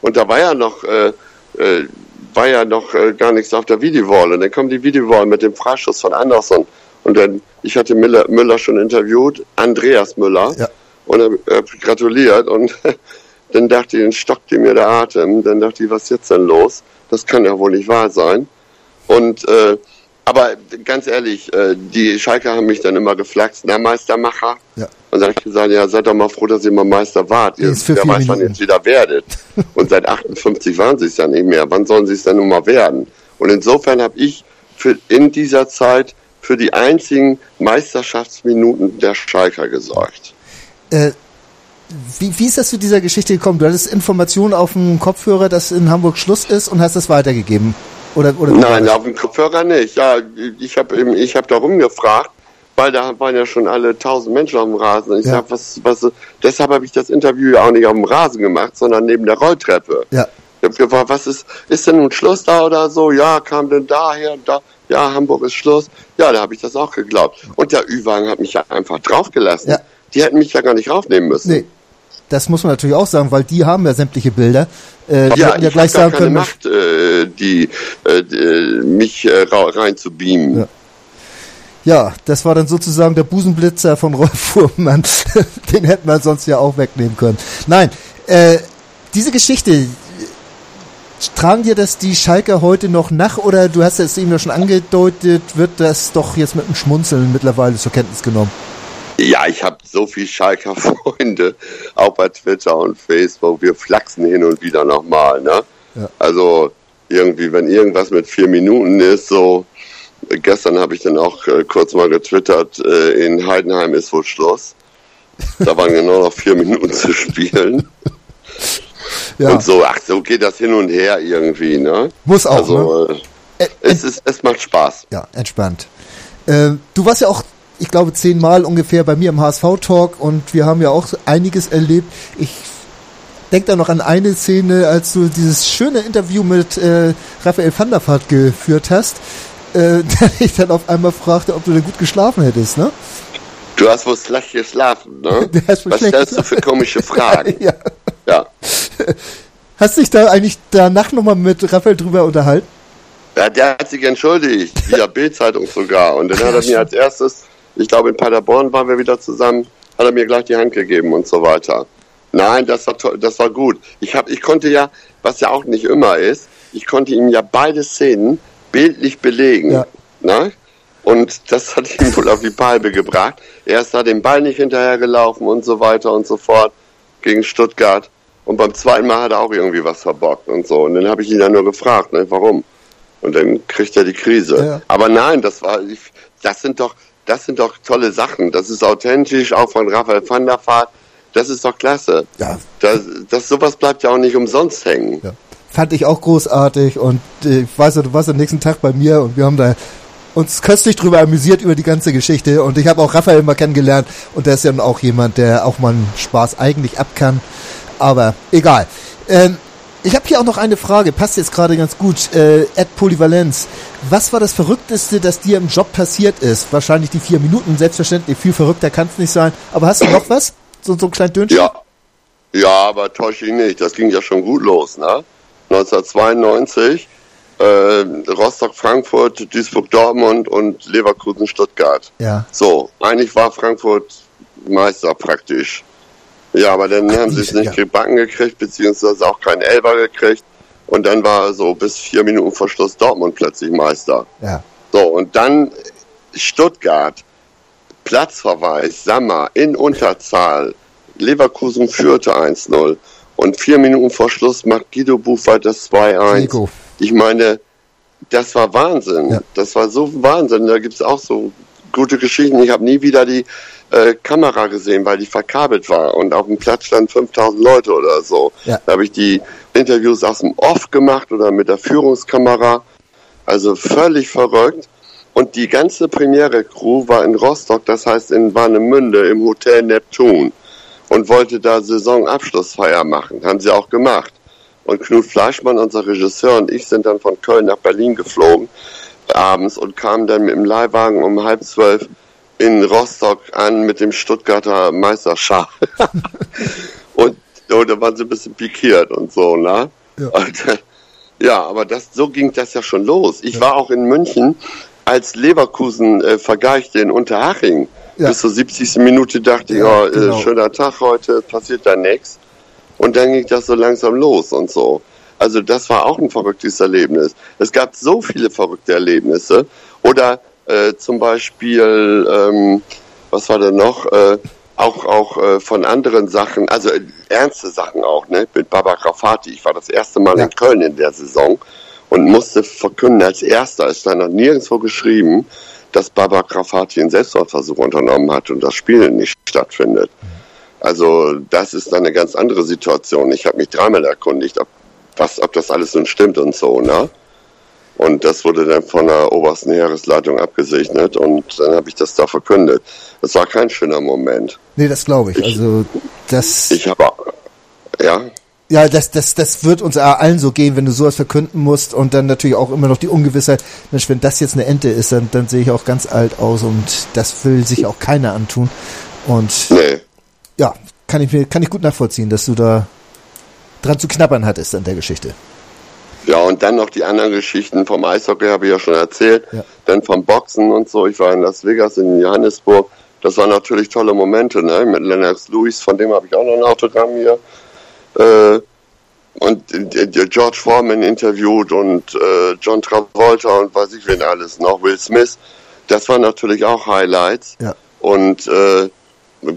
Und da war ja noch äh, äh, war ja noch äh, gar nichts auf der Videowall. Und dann kam die Videowall mit dem Freischuss von Anderson. Und dann, ich hatte Müller, Müller schon interviewt, Andreas Müller,
Ja.
und er, er gratuliert. Und dann dachte ich, dann stockte mir der Atem. Dann dachte ich, was ist jetzt denn los? Das kann ja wohl nicht wahr sein. Und äh, aber ganz ehrlich, äh, die Schalker haben mich dann immer geflaxt, na Meistermacher.
Ja.
Und dann habe ich gesagt, ja, seid doch mal froh, dass ihr mal Meister wart. Ihr, wer weiß, wann ihr jetzt wieder werdet. Und seit 58 waren sie es ja nicht mehr. Wann sollen sie es dann nun mal werden? Und insofern habe ich für, in dieser Zeit für die einzigen Meisterschaftsminuten der Schalker gesorgt.
Äh, wie, wie ist das zu dieser Geschichte gekommen? Du hattest Informationen auf dem Kopfhörer, dass in Hamburg Schluss ist und hast das weitergegeben? Oder, oder
Nein, auf dem Kopfhörer nicht. Ja, ich habe ich habe da rumgefragt, weil da waren ja schon alle tausend Menschen auf dem Rasen. Und ich
Ja.
sag, was, was, deshalb habe ich das Interview ja auch nicht auf dem Rasen gemacht, sondern neben der Rolltreppe.
Ja.
Ich habe gefragt, was ist, ist denn nun Schluss da oder so? Ja, kam denn daher, da, ja, Hamburg ist Schluss. Ja, da habe ich das auch geglaubt. Und der Ü-Wagen hat mich ja einfach draufgelassen.
Ja.
Die hätten mich ja gar nicht raufnehmen müssen.
Nee. Das muss man natürlich auch sagen, weil die haben ja sämtliche Bilder. Äh, die
Ja,
hätten ja
ich
gleich sagen
keine
können,
Macht, äh, die, äh, die, mich äh, rein zu beamen.
Ja. ja, das war dann sozusagen der Busenblitzer von Rolf Fuhrmann. Den hätten wir sonst ja auch wegnehmen können. Nein, äh, diese Geschichte, tragen dir das die Schalker heute noch nach oder du hast es eben ja schon angedeutet, wird das doch jetzt mit einem Schmunzeln mittlerweile zur Kenntnis genommen?
Ja, ich habe so viel Schalker Freunde, auch bei Twitter und Facebook. Wir flachsen hin und wieder nochmal. Ne?
Ja.
Also irgendwie, wenn irgendwas mit vier Minuten ist, so gestern habe ich dann auch äh, kurz mal getwittert, äh, in Heidenheim ist wohl Schluss. Da waren genau noch vier Minuten zu spielen.
Ja,
Und so, ach, so geht das hin und her irgendwie, ne?
Muss auch,
Also,
ne?
äh, es, ist, es macht Spaß.
ja, entspannt. Äh, du warst ja auch, ich glaube, zehnmal ungefähr bei mir im HSV-Talk und wir haben ja auch einiges erlebt. Ich denke da noch an eine Szene, als du dieses schöne Interview mit äh, Raphael van der Vaart geführt hast, äh, der ich dann auf einmal fragte, ob du denn gut geschlafen hättest, ne?
Du hast wohl schlecht geschlafen, ne? Was stellst du für komische Fragen?
ja.
ja.
Hast dich da eigentlich danach nochmal mit Raphael drüber unterhalten?
Ja, der hat sich entschuldigt, via Bild-Zeitung sogar. Und dann hat er mir als erstes, ich glaube in Paderborn waren wir wieder zusammen, hat er mir gleich die Hand gegeben und so weiter. Nein, das war toll, das war gut. Ich hab, ich konnte ja, was ja auch nicht immer ist, ich konnte ihm ja beide Szenen bildlich belegen.
Ja.
Ne? Und das hat ihn wohl auf die Palme gebracht. Er ist da den Ball nicht hinterhergelaufen und so weiter und so fort gegen Stuttgart. Und beim zweiten Mal hat er auch irgendwie was verbockt und so. Und dann habe ich ihn dann nur gefragt, ne, warum? Und dann kriegt er die Krise.
Ja.
Aber nein, das war, ich, das sind doch, das sind doch tolle Sachen. Das ist authentisch, auch von Raphael van der Vaart. Das ist doch klasse.
Ja.
Das, das, sowas bleibt ja auch nicht umsonst hängen.
Ja. Fand ich auch großartig und äh, ich weiß du warst am nächsten Tag bei mir und wir haben da uns köstlich drüber amüsiert über die ganze Geschichte und ich habe auch Raphael mal kennengelernt und der ist ja nun auch jemand, der auch mal einen Spaß eigentlich ab kann, aber egal. Ähm, ich habe hier auch noch eine Frage, passt jetzt gerade ganz gut. Äh, Ed Polyvalenz, was war das Verrückteste, das dir im Job passiert ist? Wahrscheinlich die vier Minuten, selbstverständlich, viel verrückter kann es nicht sein. Aber hast du noch was? So, so ein kleines Dönchen?
Ja. Ja, aber täusche ich nicht. Das ging ja schon gut los, ne? 1992, äh, Rostock, Frankfurt, Duisburg, Dortmund und Leverkusen, Stuttgart.
Ja.
So, eigentlich war Frankfurt Meister praktisch. Ja, aber dann haben sie es
ja.
nicht gebacken gekriegt, beziehungsweise auch keinen Elber gekriegt. Und dann war so bis vier Minuten vor Schluss Dortmund plötzlich Meister.
Ja.
So, und dann Stuttgart, Platzverweis, Sammer in Unterzahl. Leverkusen führte 1-0. Und vier Minuten vor Schluss macht Guido Buchwald das 2-1.
Nico.
Ich meine, das war Wahnsinn.
Ja.
Das war so Wahnsinn. Da gibt's auch so gute Geschichten. Ich habe nie wieder die äh, Kamera gesehen, weil die verkabelt war. Und auf dem Platz standen 5000 Leute oder so.
Ja.
Da habe ich die Interviews aus dem Off gemacht oder mit der Führungskamera. Also völlig verrückt. Und die ganze Premiere-Crew war in Rostock, das heißt in Warnemünde im Hotel Neptun und wollte da Saisonabschlussfeier machen. Haben sie auch gemacht. Und Knut Fleischmann, unser Regisseur, und ich sind dann von Köln nach Berlin geflogen abends und kamen dann mit dem Leihwagen um halb zwölf in Rostock an mit dem Stuttgarter Meisterschal. und, und da waren sie ein bisschen pikiert und so, ne?
Ja.
Und, äh, ja, aber das, so ging das ja schon los. Ich war auch in München, als Leverkusen äh, vergeichte in Unterhaching.
Ja.
Bis zur 70. Minute dachte
Ja,
ich, oh,
genau.
äh, schöner Tag heute, passiert da nichts. Und dann ging das so langsam los und so. Also das war auch ein verrücktes Erlebnis. Es gab so viele verrückte Erlebnisse Oder äh, zum Beispiel, ähm, was war denn noch? Äh, auch auch äh, von anderen Sachen, also äh, ernste Sachen auch, ne? Mit Baba Grafati. Ich war das erste Mal ja. in Köln in der Saison und musste verkünden als erster, ist da noch nirgendwo geschrieben, dass Baba Grafati einen Selbstmordversuch unternommen hat und das Spiel nicht stattfindet. Also das ist dann eine ganz andere Situation. Ich habe mich dreimal erkundigt, ob, was, ob das alles nun stimmt und so, ne? Und das wurde dann von der obersten Heeresleitung abgesegnet und dann habe ich das da verkündet. Das war kein schöner Moment.
Nee, das glaube ich. ich. Also das.
Ich habe ja.
Ja, das, das, das wird uns allen so gehen, wenn du sowas verkünden musst und dann natürlich auch immer noch die Ungewissheit, Mensch, wenn das jetzt eine Ente ist, dann, dann sehe ich auch ganz alt aus und das will sich auch keiner antun. Und nee. ja, kann ich mir, kann ich gut nachvollziehen, dass du da dran zu knabbern hattest an der Geschichte.
Ja, und dann noch die anderen Geschichten vom Eishockey habe ich ja schon erzählt. Ja. Dann vom Boxen und so. Ich war in Las Vegas, in Johannesburg. Das waren natürlich tolle Momente, ne? Mit Lennox Lewis, von dem habe ich auch noch ein Autogramm hier. Äh, und äh, George Foreman interviewt und äh, John Travolta und weiß ich wen alles noch, Will Smith. Das waren natürlich auch Highlights. Ja. Und äh,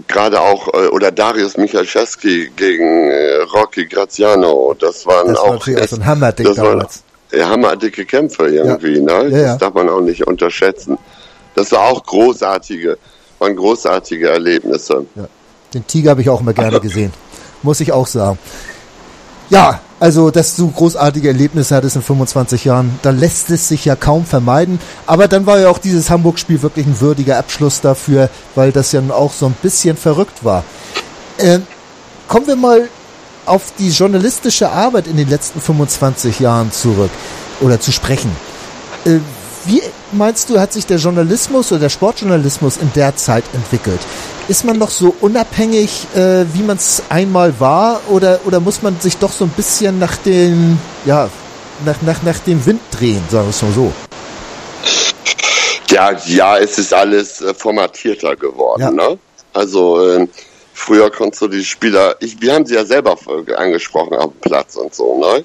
gerade auch, äh, oder Darius Michalczewski gegen äh, Rocky Graziano, das waren das auch,
natürlich auch so ein Hammerding das damals.
Waren, ja, hammerdicke Kämpfe irgendwie, ja. ne? Ja, das darf man auch nicht unterschätzen. Das war auch großartige, waren großartige Erlebnisse.
Ja. Den Tiger habe ich auch immer gerne gesehen. Muss ich auch sagen. Ja, also, dass du großartige Erlebnisse hattest in 25 Jahren, da lässt es sich ja kaum vermeiden. Aber dann war ja auch dieses Hamburg-Spiel wirklich ein würdiger Abschluss dafür, weil das ja auch so ein bisschen verrückt war. Äh, kommen wir mal auf die journalistische Arbeit in den letzten 25 Jahren zurück oder zu sprechen. Äh, wie meinst du, hat sich der Journalismus oder der Sportjournalismus in der Zeit entwickelt? Ist man noch so unabhängig, äh, wie man es einmal war, oder, oder muss man sich doch so ein bisschen nach dem, ja, nach, nach, nach dem Wind drehen, sagen wir es mal so?
Ja, ja, es ist alles äh, formatierter geworden, ja. ne? Also äh, früher konntest du die Spieler, ich, wir haben sie ja selber angesprochen auf dem Platz und so, ne?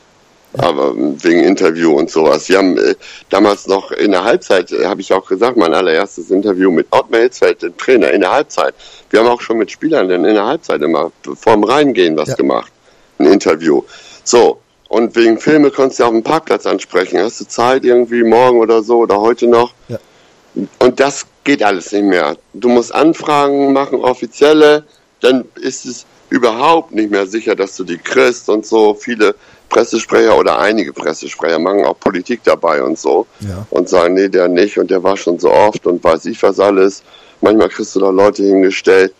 Aber wegen Interview und sowas. Wir haben äh, damals noch in der Halbzeit, äh, habe ich auch gesagt, mein allererstes Interview mit Ottmar Hitzfeld, dem Trainer, in der Halbzeit. Wir haben auch schon mit Spielern in der Halbzeit immer vorm Reingehen was ja. gemacht. Ein Interview. So. Und wegen Filme konntest du auf dem Parkplatz ansprechen. Hast du Zeit irgendwie morgen oder so oder heute noch? Ja. Und das geht alles nicht mehr. Du musst Anfragen machen, offizielle, dann ist es überhaupt nicht mehr sicher, dass du die kriegst und so. Viele Pressesprecher oder einige Pressesprecher machen auch Politik dabei und so ja. und sagen, nee, der nicht und der war schon so oft und weiß ich was alles. Manchmal kriegst du da Leute hingestellt.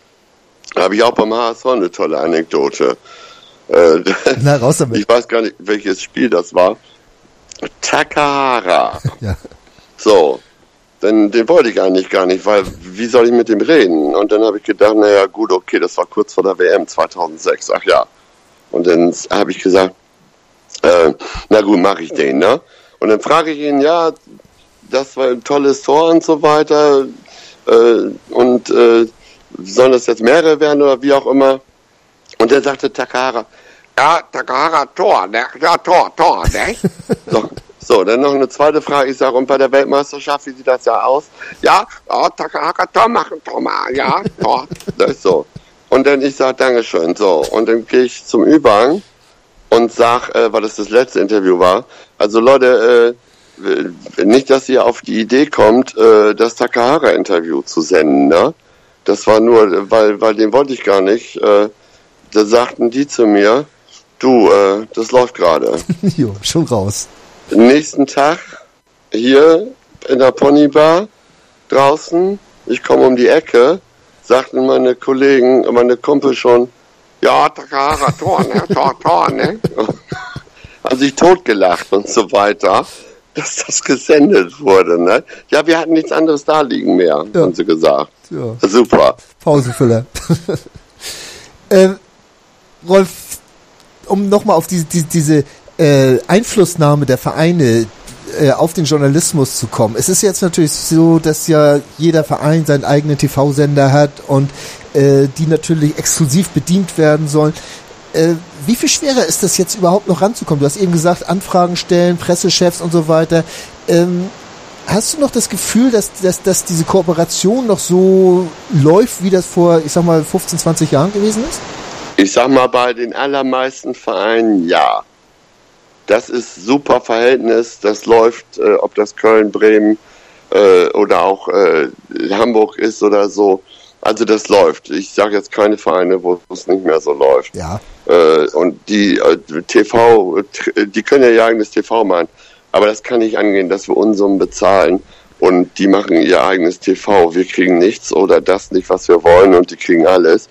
Da habe ich auch beim HSV eine tolle Anekdote. Äh, Na, raus damit. Ich weiß gar nicht, welches Spiel das war. Takahara. ja. So. Denn den wollte ich eigentlich gar nicht, weil wie soll ich mit dem reden? Und dann habe ich gedacht, naja, gut, okay, das war kurz vor der WM 2006. Ach ja. Und dann habe ich gesagt, äh, na gut, mache ich den, ne? Und dann frage ich ihn, ja, das war ein tolles Tor und so weiter. Äh, und äh, sollen das jetzt mehrere werden oder wie auch immer? Und dann sagte Takahara, ja, Takahara, Tor, ne? Ja, Tor, Tor, ne? so, so, dann noch eine zweite Frage. Ich sage, und bei der Weltmeisterschaft, wie sieht das ja aus? Ja, oh, Takahara, Tor machen, Tor mal, ja, Tor. Das ist so. Und dann ich sage, Dankeschön. So, und dann gehe ich zum Übergang und sag, äh, weil das das letzte Interview war, also Leute, äh, nicht, dass ihr auf die Idee kommt, äh, das Takahara-Interview zu senden, ne? Das war nur, weil, weil den wollte ich gar nicht. Äh, da sagten die zu mir, du, äh, das läuft gerade.
jo, schon raus.
Nächsten Tag hier in der Ponybar draußen, ich komme um die Ecke, sagten meine Kollegen, meine Kumpel schon, ja, Takahara, Tor, ne? Tor, Tor, ne? Haben sich totgelacht und so weiter, dass das gesendet wurde, ne? Ja, wir hatten nichts anderes da liegen mehr, ja. haben sie gesagt. Ja. Super.
Pausenfüller. äh, Rolf, um nochmal auf diese, diese, diese äh, Einflussnahme der Vereine äh, auf den Journalismus zu kommen. Es ist jetzt natürlich so, dass ja jeder Verein seinen eigenen TV-Sender hat und äh, die natürlich exklusiv bedient werden sollen. Äh, wie viel schwerer ist das jetzt überhaupt noch ranzukommen? Du hast eben gesagt, Anfragen stellen, Pressechefs und so weiter. Ähm, hast du noch das Gefühl, dass, dass, dass diese Kooperation noch so läuft, wie das vor, ich sag mal, 15, 20 Jahren gewesen ist?
Ich sag mal, bei den allermeisten Vereinen ja. Das ist super Verhältnis, das läuft, äh, ob das Köln, Bremen äh, oder auch äh, Hamburg ist oder so. Also das läuft. Ich sage jetzt keine Vereine, wo es nicht mehr so läuft.
Ja.
Äh, und die äh, TV, die können ja ihr eigenes TV machen. Aber das kann nicht angehen, dass wir Unsummen bezahlen und die machen ihr eigenes TV. Wir kriegen nichts oder das nicht, was wir wollen und die kriegen alles.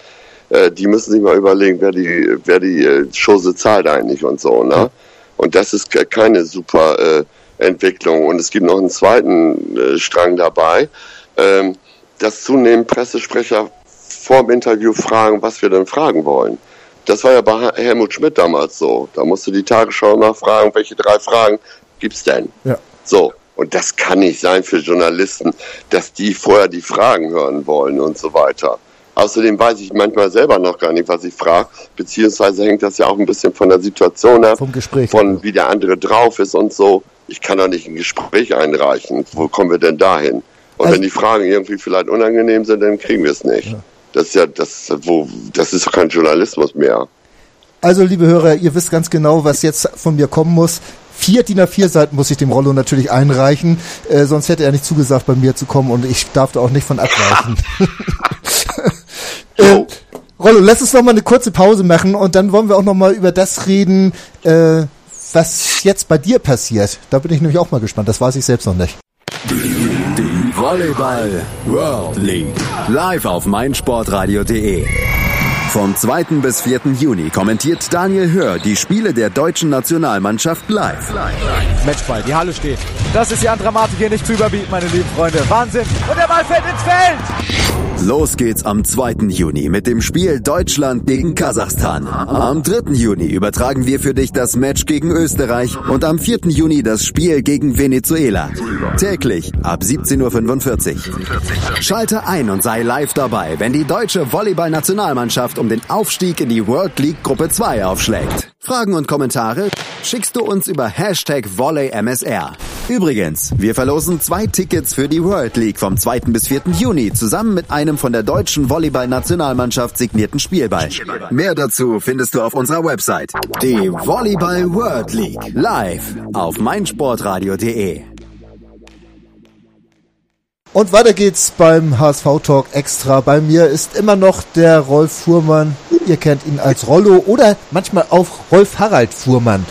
Äh, die müssen sich mal überlegen, wer die, wer die äh, Chose zahlt eigentlich und so. Ne? Und das ist keine super äh, Entwicklung. Und es gibt noch einen zweiten äh, Strang dabei, ähm, dass zunehmend Pressesprecher vor dem Interview fragen, was wir denn fragen wollen. Das war ja bei Helmut Schmidt damals so. Da musste die Tagesschau mal fragen, welche drei Fragen gibt's denn?
Ja.
So. Und das kann nicht sein für Journalisten, dass die vorher die Fragen hören wollen und so weiter. Außerdem weiß ich manchmal selber noch gar nicht, was ich frage, beziehungsweise hängt das ja auch ein bisschen von der Situation ab,
Vom Gespräch.
von wie der andere drauf ist und so. Ich kann doch nicht ein Gespräch einreichen. Wo kommen wir denn dahin? Und
Also-
wenn die Fragen irgendwie vielleicht unangenehm sind, dann kriegen wir es nicht. Das ist ja, das, wo, das ist doch kein Journalismus mehr.
Also, liebe Hörer, ihr wisst ganz genau, was jetzt von mir kommen muss. Vier DIN A4 Seiten muss ich dem Rollo natürlich einreichen, äh, sonst hätte er nicht zugesagt, bei mir zu kommen und ich darf da auch nicht von abweichen. äh, Rollo, lass uns noch mal eine kurze Pause machen und dann wollen wir auch noch mal über das reden, äh, was jetzt bei dir passiert. Da bin ich nämlich auch mal gespannt, das weiß ich selbst noch nicht.
Volleyball World League. Live auf meinsportradio.de. Vom 2. bis 4. Juni kommentiert Daniel Hör die Spiele der deutschen Nationalmannschaft live.
Matchball, die Halle steht. Das ist die an Dramatik hier nicht zu überbieten, meine lieben Freunde. Wahnsinn. Und der Ball fällt ins Feld.
Los geht's am 2. Juni mit dem Spiel Deutschland gegen Kasachstan. Am 3. Juni übertragen wir für dich das Match gegen Österreich und am 4. Juni das Spiel gegen Venezuela. Täglich ab 17.45 Uhr. Schalte ein und sei live dabei, wenn die deutsche Volleyball-Nationalmannschaft um den Aufstieg in die World League Gruppe 2 aufschlägt. Fragen und Kommentare schickst du uns über Hashtag VolleyMSR. Übrigens, wir verlosen zwei Tickets für die World League vom 2. bis 4. Juni zusammen mit einem von der deutschen Volleyball-Nationalmannschaft signierten Spielball. Mehr dazu findest du auf unserer Website. Die Volleyball World League. Live auf meinsportradio.de.
Und weiter geht's beim HSV Talk Extra. Bei mir ist immer noch der Rolf Fuhrmann. Ihr kennt ihn als Rollo oder manchmal auch Rolf Harald Fuhrmann.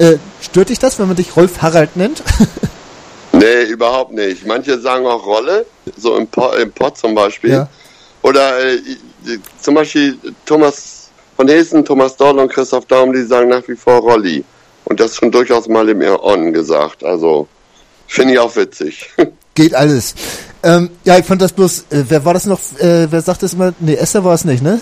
Äh, stört dich das, wenn man dich Rolf Harald nennt?
Nee, überhaupt nicht. Manche sagen auch Rolle, so im Pod, im zum Beispiel.
Ja.
Oder äh, zum Beispiel Thomas von Hessen, Thomas Dorn und Christoph Daum, die sagen nach wie vor Rolli. Und das schon durchaus mal im On gesagt. Also finde ich auch witzig.
Geht alles. Ähm, ja, ich fand das bloß, äh, wer war das noch, äh, wer sagt das immer? Nee, Esther war es nicht, ne?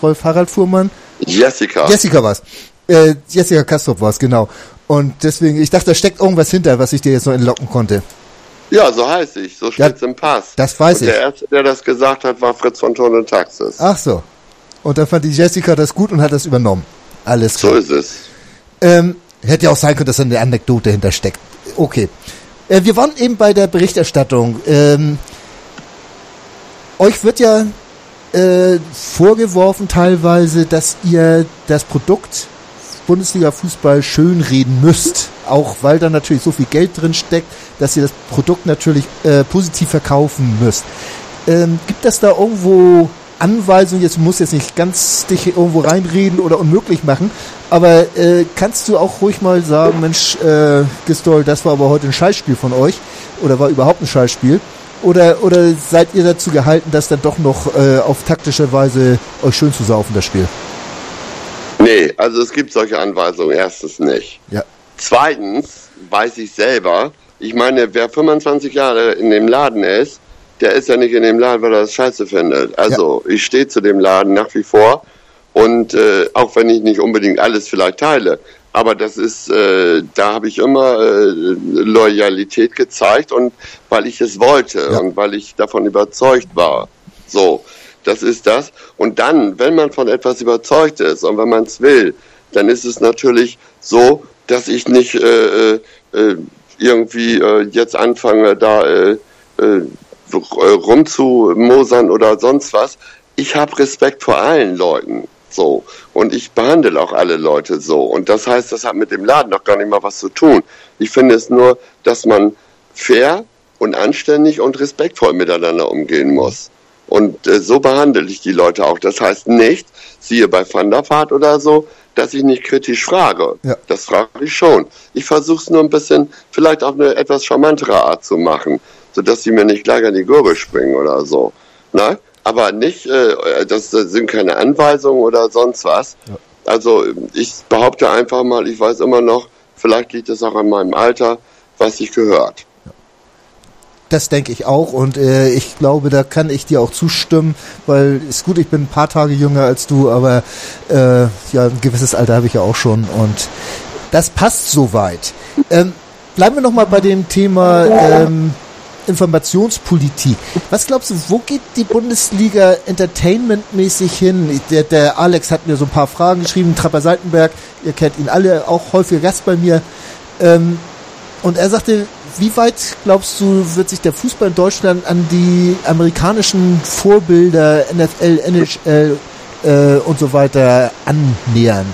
Rolf Harald Fuhrmann?
Jessica.
Jessica war's. Äh, Jessica Kastrop war's, genau. Und deswegen, ich dachte, da steckt irgendwas hinter, was ich dir jetzt noch entlocken konnte.
Ja, so heißt ich. So steht's im Pass.
das weiß
und Der
ich.
erste, der das gesagt hat, war Fritz von Ton und Taxis.
Ach so. Und dann fand die Jessica das gut und hat das übernommen. Alles
So
klar.
ist es.
Ähm, hätte ja auch sein können, dass da eine Anekdote hintersteckt. Okay. Äh, wir waren eben bei der Berichterstattung. Ähm, euch wird ja äh, vorgeworfen teilweise, dass ihr das Produkt Bundesliga Fußball schönreden müsst. Auch weil da natürlich so viel Geld drin steckt, dass ihr das Produkt natürlich äh, positiv verkaufen müsst. Ähm, gibt es da irgendwo Anweisungen, jetzt muss jetzt nicht ganz dich irgendwo reinreden oder unmöglich machen, aber äh, kannst du auch ruhig mal sagen, Mensch, äh, Gistol, das war aber heute ein Scheißspiel von euch oder war überhaupt ein Scheißspiel? Oder, oder seid ihr dazu gehalten, das dann doch noch äh, auf taktische Weise euch schön zu saufen, das Spiel?
Nee, also es gibt solche Anweisungen erstens nicht.
Ja.
Zweitens weiß ich selber, ich meine, wer 25 Jahre in dem Laden ist, der ist ja nicht in dem Laden, weil er das scheiße findet. Also ich stehe zu dem Laden nach wie vor und äh, auch wenn ich nicht unbedingt alles vielleicht teile, aber das ist, äh, da habe ich immer äh, Loyalität gezeigt und weil ich es wollte
Ja.
und weil ich davon überzeugt war. So, das ist das. Und dann, wenn man von etwas überzeugt ist und wenn man es will, dann ist es natürlich so, dass ich nicht äh, äh, irgendwie äh, jetzt anfange, da äh, äh, rumzumosern oder sonst was. Ich habe Respekt vor allen Leuten. So. Und ich behandle auch alle Leute so. Und das heißt, das hat mit dem Laden noch gar nicht mal was zu tun. Ich finde es nur, dass man fair und anständig und respektvoll miteinander umgehen muss. Und äh, so behandle ich die Leute auch. Das heißt nicht, siehe bei Thunderfahrt oder so, dass ich nicht kritisch frage. Ja. Das frage ich schon. Ich versuche es nur ein bisschen, vielleicht auf eine etwas charmantere Art zu machen, sodass sie mir nicht gleich an die Gurgel springen oder so. Ne? Aber nicht, äh, das sind keine Anweisungen oder sonst was. Ja. Also ich behaupte einfach mal, ich weiß immer noch, vielleicht liegt es auch an meinem Alter, was sich gehört.
Das denke ich auch und äh, ich glaube, da kann ich dir auch zustimmen, weil ist gut, ich bin ein paar Tage jünger als du, aber äh, ja, ein gewisses Alter habe ich ja auch schon und das passt soweit. Ähm, bleiben wir nochmal bei dem Thema ähm, Informationspolitik. Was glaubst du, wo geht die Bundesliga entertainmentmäßig hin? Der, der Alex hat mir so ein paar Fragen geschrieben, Trapper Seitenberg, ihr kennt ihn alle, auch häufiger Gast bei mir. Ähm, und er sagte, wie weit glaubst du, wird sich der Fußball in Deutschland an die amerikanischen Vorbilder NFL, NHL äh, und so weiter annähern?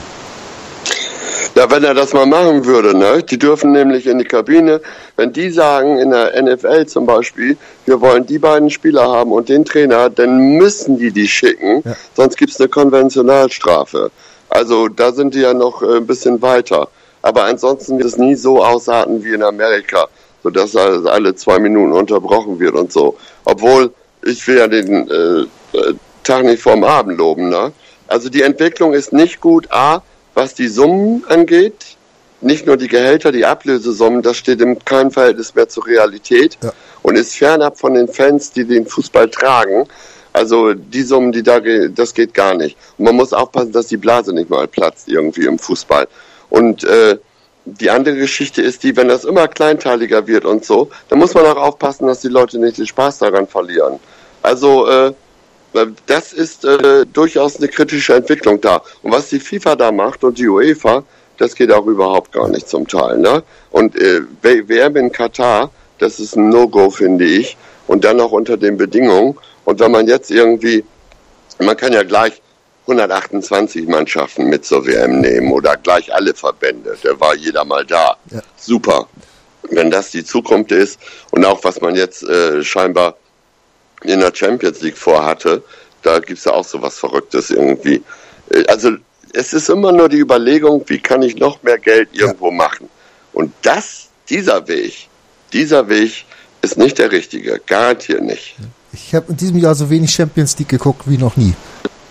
Ja, wenn er das mal machen würde, ne? Die dürfen nämlich in die Kabine, wenn die sagen in der NFL zum Beispiel, wir wollen die beiden Spieler haben und den Trainer, dann müssen die die schicken, ja. sonst gibt's eine Konventionalstrafe. Also da sind die ja noch äh, ein bisschen weiter. Aber ansonsten wird es nie so ausarten wie in Amerika sodass er alle zwei Minuten unterbrochen wird und so. Obwohl, ich will ja den äh, äh, Tag nicht vorm Abend loben. Ne? Also die Entwicklung ist nicht gut, a, was die Summen angeht, nicht nur die Gehälter, die Ablösesummen, das steht in keinem Verhältnis mehr zur Realität ja. und ist fernab von den Fans, die den Fußball tragen. Also die Summen, die da gehen, das geht gar nicht. Und man muss aufpassen, dass die Blase nicht mal platzt irgendwie im Fußball. Und äh, die andere Geschichte ist die, wenn das immer kleinteiliger wird und so, dann muss man auch aufpassen, dass die Leute nicht den Spaß daran verlieren. Also äh, äh, das ist äh, durchaus eine kritische Entwicklung da. Und was die FIFA da macht und die UEFA, das geht auch überhaupt gar nicht zum Teil. Ne? Und äh, WM in Katar, das ist ein No-Go, finde ich. Und dann auch unter den Bedingungen. Und wenn man jetzt irgendwie, man kann ja gleich 128 Mannschaften mit zur WM nehmen oder gleich alle Verbände. Da war jeder mal da. Ja. Super. Wenn das die Zukunft ist und auch was man jetzt äh, scheinbar in der Champions League vorhatte, da gibt's ja auch so was Verrücktes irgendwie. Äh, also es ist immer nur die Überlegung, wie kann ich noch mehr Geld irgendwo ja. machen. Und das, dieser Weg, dieser Weg ist nicht der richtige, garantiert nicht.
Ich habe in diesem Jahr so wenig Champions League geguckt wie noch nie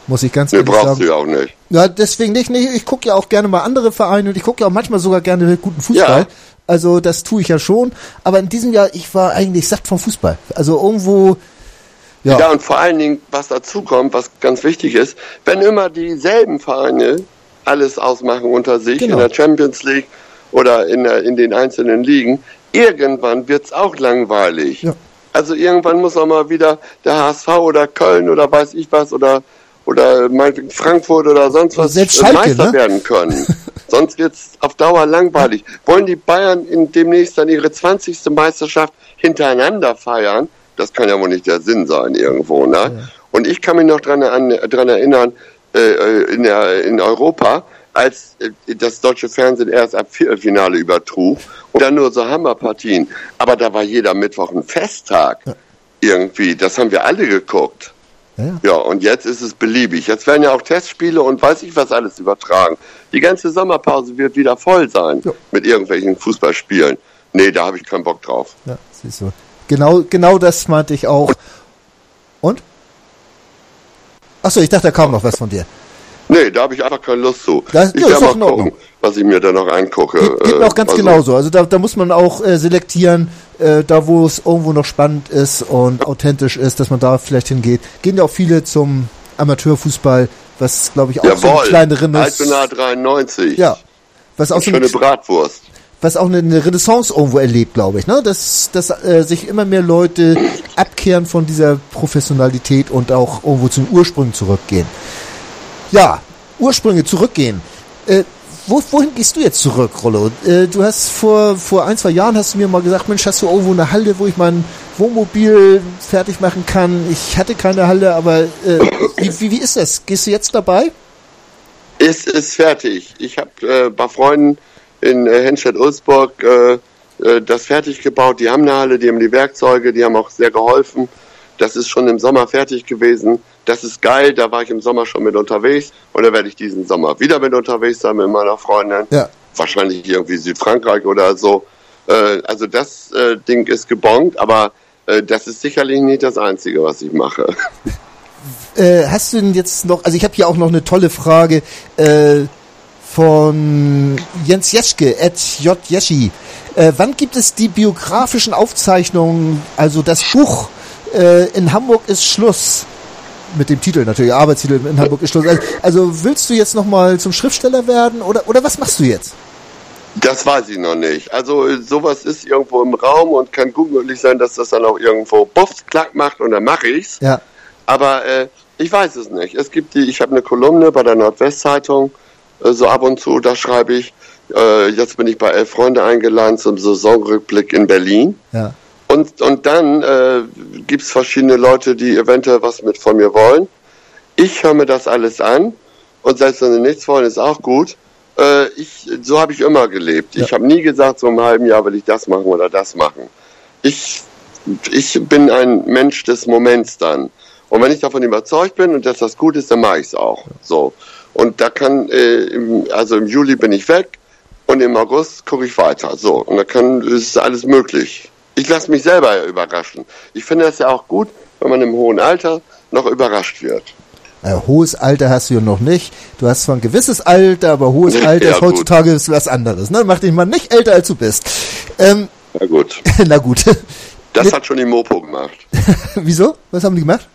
muss ich ganz
nee, ehrlich brauchst sagen. du ja auch nicht.
Ja, deswegen nicht. nicht. Ich gucke ja auch gerne mal andere Vereine und ich gucke ja auch manchmal sogar gerne guten Fußball. Ja. Also das tue ich ja schon. Aber in diesem Jahr, ich war eigentlich satt vom Fußball. Also irgendwo...
Ja. ja, und vor allen Dingen, was dazu kommt, was ganz wichtig ist, wenn immer dieselben Vereine alles ausmachen unter sich genau. in der Champions League oder in, der, in den einzelnen Ligen, irgendwann wird's auch langweilig. Ja. Also irgendwann muss auch mal wieder der HSV oder Köln oder weiß ich was oder oder Frankfurt oder sonst was
Schalke,
Meister
ne?
werden können. sonst wird's auf Dauer langweilig. Wollen die Bayern in demnächst dann ihre 20. Meisterschaft hintereinander feiern? Das kann ja wohl nicht der Sinn sein irgendwo, ne? Ja. Und ich kann mich noch dran, an, dran erinnern, äh, äh in, der, in Europa, als äh, das deutsche Fernsehen erst ab Viertelfinale übertrug und dann nur so Hammerpartien. Aber da war jeder Mittwoch ein Festtag. Ja. Irgendwie, das haben wir alle geguckt. Ja. ja, und jetzt ist es beliebig. Jetzt werden ja auch Testspiele und weiß ich was alles übertragen. Die ganze Sommerpause wird wieder voll sein ja. mit irgendwelchen Fußballspielen. Nee, da habe ich keinen Bock drauf.
Ja, siehst du. Genau, genau das meinte ich auch. Und? Achso, ich dachte, da kam noch was von dir.
Nee, da habe ich einfach keine Lust zu.
Das,
ich kann mal gucken, was ich mir da noch angucke.
Geht, geht mir auch ganz also. genauso. Also da, da muss man auch äh, selektieren, äh, da wo es irgendwo noch spannend ist und ja. authentisch ist, dass man da vielleicht hingeht. Gehen ja auch viele zum Amateurfußball, was glaube ich auch
Jawohl,
so eine kleine Renaissance.
Altona 93.
Ja. Was auch so
eine schöne Bratwurst.
Was auch eine, Renaissance irgendwo erlebt, glaube ich, ne? Dass, dass äh, sich immer mehr Leute abkehren von dieser Professionalität und auch irgendwo zum Ursprung zurückgehen. Ja, Ursprünge zurückgehen. Äh, wo, wohin gehst du jetzt zurück, Rollo? Äh, du hast vor, vor ein, zwei Jahren hast du mir mal gesagt, Mensch, hast du irgendwo eine Halle, wo ich mein Wohnmobil fertig machen kann? Ich hatte keine Halle, aber äh, wie, wie, wie ist das? Gehst du jetzt dabei?
Ist, ist fertig. Ich habe äh, bei Freunden in äh, Henstedt-Ulzburg äh, äh, das fertig gebaut. Die haben eine Halle, die haben die Werkzeuge, die haben auch sehr geholfen. Das ist schon im Sommer fertig gewesen. Das ist geil, da war ich im Sommer schon mit unterwegs und da werde ich diesen Sommer wieder mit unterwegs sein mit meiner Freundin. Ja. Wahrscheinlich irgendwie Südfrankreich oder so. Äh, also das äh, Ding ist gebongt, aber äh, das ist sicherlich nicht das Einzige, was ich mache.
Äh, hast du denn jetzt noch, also ich habe hier auch noch eine tolle Frage äh, von Jens Jeschke, at J. Jeschi. Äh, wann gibt es die biografischen Aufzeichnungen, also das Buch äh, in Hamburg ist Schluss? Mit dem Titel natürlich, Arbeitstitel in Hamburg ist Schluss. Also, also willst du jetzt nochmal zum Schriftsteller werden oder, oder was machst du jetzt?
Das weiß ich noch nicht. Also sowas ist irgendwo im Raum und kann gut möglich sein, dass das dann auch irgendwo Buff, Klack macht und dann mache ich's. Ja. Aber äh, ich weiß es nicht. Es gibt die, ich habe eine Kolumne bei der Nordwestzeitung, so ab und zu, da schreibe ich, äh, jetzt bin ich bei Elf Freunde eingeladen zum Saisonrückblick in Berlin. Ja. Und, und dann äh, gibt es verschiedene Leute, die eventuell was mit von mir wollen. Ich höre mir das alles an und selbst wenn sie nichts wollen, ist auch gut. Äh, ich, so habe ich immer gelebt. Ja. Ich habe nie gesagt, so im halben Jahr will ich das machen oder das machen. Ich, ich bin ein Mensch des Moments dann. Und wenn ich davon überzeugt bin und dass das gut ist, dann mache ich es auch. So. Und da kann, äh, im, also im Juli bin ich weg und im August gucke ich weiter. So. Und da kann, ist alles möglich. Ich lasse mich selber überraschen. Ich finde das ja auch gut, wenn man im hohen Alter noch überrascht wird.
Äh, hohes Alter hast du ja noch nicht. Du hast zwar ein gewisses Alter, aber hohes Alter ja, ist heutzutage ist was anderes. Ne? Mach dich mal nicht älter, als du bist.
Ähm, na gut.
na gut.
Das hat schon die Mopo gemacht.
Wieso? Was haben die gemacht?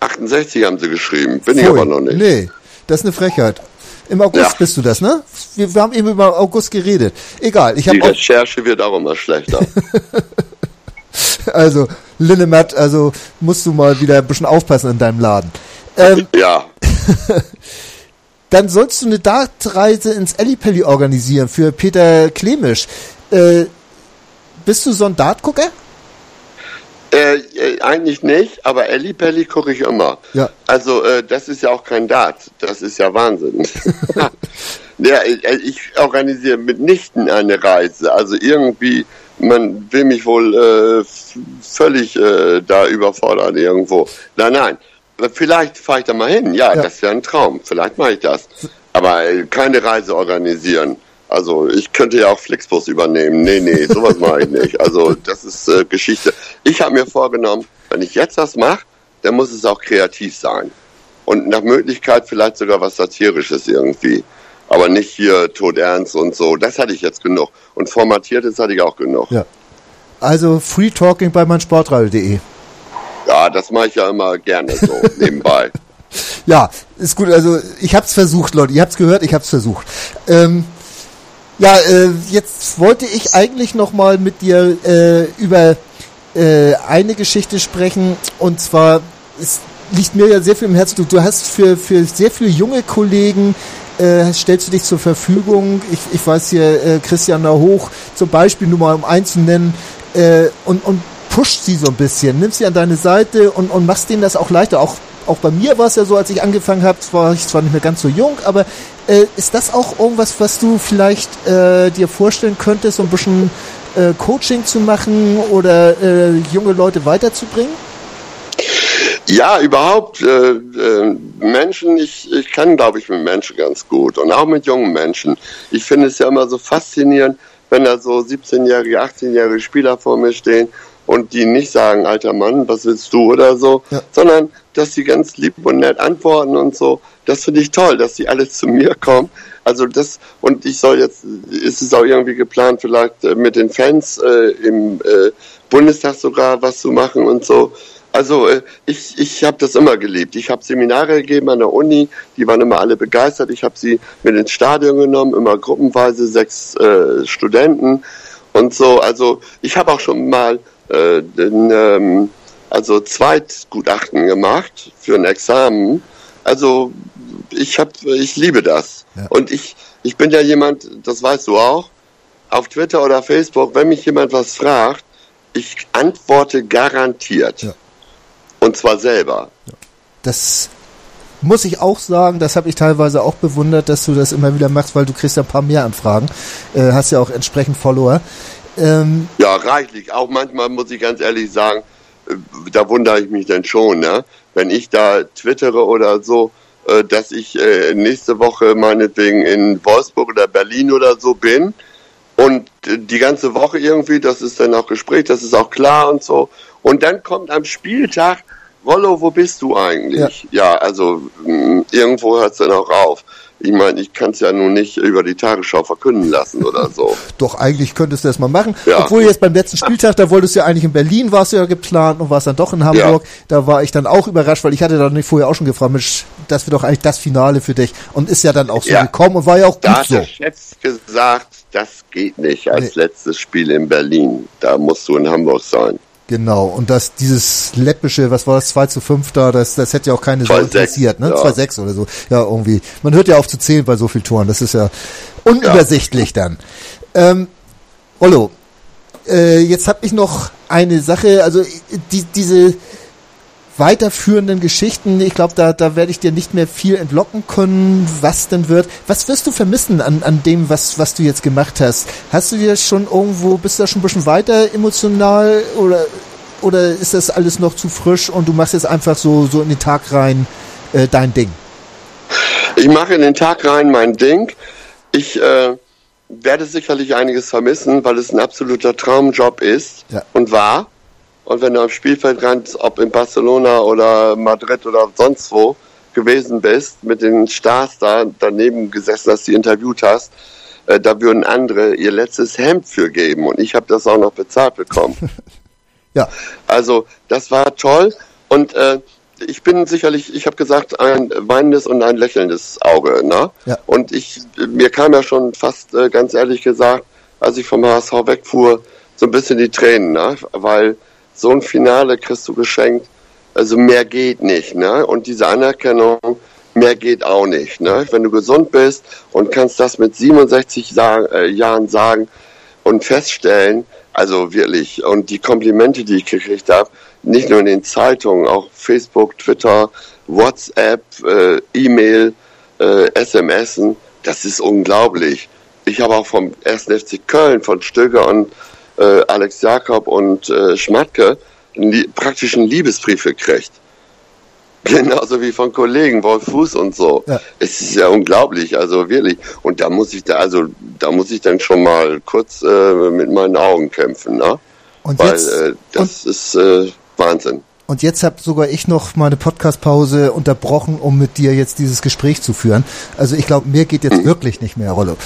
68 haben sie geschrieben, bin Pfui. ich aber noch nicht.
Nee, das ist eine Frechheit. Im August ja. bist du das, ne? Wir, wir, haben eben über August geredet. Egal. Ich
Die Recherche wird auch immer schlechter.
also, Linnemat, also musst du mal wieder ein bisschen aufpassen in deinem Laden. Ähm,
ja.
dann sollst du eine Dartreise ins Ellipelli organisieren für Peter Klemisch. Äh, bist du so ein Dartgucker?
Äh, äh, eigentlich nicht, aber Elli Pelli gucke ich immer. Ja. Also äh, das ist ja auch kein Dart, das ist ja Wahnsinn. ja, ich, äh, ich organisiere mitnichten eine Reise. Also irgendwie, man will mich wohl äh, völlig äh, da überfordern irgendwo. Nein, nein. Vielleicht fahre ich da mal hin. Ja, ja, das ist ja ein Traum. Vielleicht mache ich das. Aber äh, keine Reise organisieren. Also ich könnte ja auch Flixbus übernehmen. Nee, nee, sowas mache ich nicht. Also das ist äh, Geschichte. Ich habe mir vorgenommen, wenn ich jetzt das mache, dann muss es auch kreativ sein. Und nach Möglichkeit vielleicht sogar was Satirisches irgendwie. Aber nicht hier todernst und so. Das hatte ich jetzt genug. Und formatiertes hatte ich auch genug.
Ja. Also Free Talking bei meinsportradio.de.
Ja, das mache ich ja immer gerne so nebenbei.
Ja, ist gut. Also ich habe es versucht, Leute. Ihr habt es gehört, ich habe es versucht. Ähm, ja, äh, jetzt wollte ich eigentlich noch mal mit dir äh, über äh, eine Geschichte sprechen und zwar es liegt mir ja sehr viel im Herzen. Du, du hast für für sehr viele junge Kollegen äh, stellst du dich zur Verfügung. Ich, ich weiß hier äh, Christian Hoch zum Beispiel nur mal um eins zu nennen äh, und und pusht sie so ein bisschen, nimmst sie an deine Seite und und machst denen das auch leichter, auch auch bei mir war es ja so, als ich angefangen habe, war ich zwar nicht mehr ganz so jung, aber äh, ist das auch irgendwas, was du vielleicht äh, dir vorstellen könntest, so ein bisschen äh, Coaching zu machen oder äh, junge Leute weiterzubringen?
Ja, überhaupt äh, äh, Menschen, ich, ich kann, glaube ich, mit Menschen ganz gut und auch mit jungen Menschen. Ich finde es ja immer so faszinierend, wenn da so 17-jährige, 18-jährige Spieler vor mir stehen und die nicht sagen, alter Mann, was willst du oder so, ja. sondern dass sie ganz lieb und nett antworten und so. Das finde ich toll, dass sie alle zu mir kommen. Also das, und ich soll jetzt, ist es auch irgendwie geplant, vielleicht äh, mit den Fans äh, im äh, Bundestag sogar was zu machen und so. Also äh, ich, ich habe das immer geliebt. Ich habe Seminare gegeben an der Uni, die waren immer alle begeistert. Ich habe sie mit ins Stadion genommen, immer gruppenweise sechs äh, Studenten und so. Also ich habe auch schon mal äh, den, ähm, also Zweitgutachten gemacht für ein Examen. Also ich habe, ich liebe das. Ja. Und ich, ich bin ja jemand, das weißt du auch, auf Twitter oder Facebook, wenn mich jemand was fragt, ich antworte garantiert. Ja. Und zwar selber.
Das muss ich auch sagen, das habe ich teilweise auch bewundert, dass du das immer wieder machst, weil du kriegst ja ein paar mehr Anfragen. Äh, hast ja auch entsprechend Follower.
Ähm, ja, reichlich. Auch manchmal muss ich ganz ehrlich sagen, äh, da wundere ich mich dann schon, ne? wenn ich da twittere oder so, äh, dass ich äh, nächste Woche meinetwegen in Wolfsburg oder Berlin oder so bin und die ganze Woche irgendwie, das ist dann auch Gespräch, das ist auch klar und so. Und dann kommt am Spieltag Rollo, wo bist du eigentlich? Ja, ja also irgendwo hört es dann auch auf. Ich meine, ich kann es ja nun nicht über die Tagesschau verkünden lassen oder so.
Doch, eigentlich könntest du das mal machen. Ja. Obwohl jetzt beim letzten Spieltag, da wolltest du ja eigentlich in Berlin, warst du ja geplant und warst dann doch in Hamburg. Ja. Da war ich dann auch überrascht, weil ich hatte dann vorher auch schon gefragt, Mensch, das wird doch eigentlich das Finale für dich. Und ist ja dann auch so ja. gekommen und war ja auch gut
da hat
so.
Der Chef gesagt, das geht nicht als nee. letztes Spiel in Berlin. Da musst du in Hamburg sein.
Genau, und das, dieses läppische, was war das, 2 zu 5 da, das, das hätte ja auch keine so interessiert, ne? Ja. 2-6 oder so. Ja, irgendwie. Man hört ja auf zu zählen bei so vielen Toren, das ist ja unübersichtlich ja. dann. Ähm, Rollo, äh, jetzt habe ich noch eine Sache, also die, diese, weiterführenden Geschichten, ich glaube, da, da werde ich dir nicht mehr viel entlocken können, was denn wird. Was wirst du vermissen an, an dem, was, was du jetzt gemacht hast? Hast du dir schon irgendwo, bist du da schon ein bisschen weiter emotional oder, oder ist das alles noch zu frisch und du machst jetzt einfach so, so in den Tag rein äh, dein Ding?
Ich mache in den Tag rein mein Ding. Ich äh, werde sicherlich einiges vermissen, weil es ein absoluter Traumjob ist ja. und war. Und wenn du am Spielfeldrand, ob in Barcelona oder Madrid oder sonst wo gewesen bist, mit den Stars da daneben gesessen hast, die interviewt hast, äh, da würden andere ihr letztes Hemd für geben. Und ich habe das auch noch bezahlt bekommen. ja. Also das war toll. Und äh, ich bin sicherlich, ich habe gesagt, ein weinendes und ein lächelndes Auge. Ne? Ja. Und ich, mir kam ja schon fast äh, ganz ehrlich gesagt, als ich vom HSV wegfuhr, so ein bisschen die Tränen, ne? weil so ein Finale kriegst du geschenkt. Also mehr geht nicht, ne? Und diese Anerkennung, mehr geht auch nicht, ne? Wenn du gesund bist und kannst das mit 67 sagen, äh, Jahren sagen und feststellen, also wirklich, und die Komplimente, die ich gekriegt habe, nicht nur in den Zeitungen, auch Facebook, Twitter, WhatsApp, äh, E-Mail, äh, SMSen, das ist unglaublich. Ich habe auch vom 1. FC Köln, von Stöger und äh, Alex Jakob und äh, Schmatke einen, praktisch einen Liebesbrief gekriegt. Genauso wie von Kollegen, Wolf Fuß und so. Ja. Es ist ja unglaublich, also wirklich. Und da muss ich da, also da muss ich dann schon mal kurz äh, mit meinen Augen kämpfen, ne? Und Weil jetzt, äh, das ist äh, Wahnsinn.
Und jetzt habe sogar ich noch meine Podcast-Pause unterbrochen, um mit dir jetzt dieses Gespräch zu führen. Also ich glaube, mir geht jetzt hm. wirklich nicht mehr, Rollo.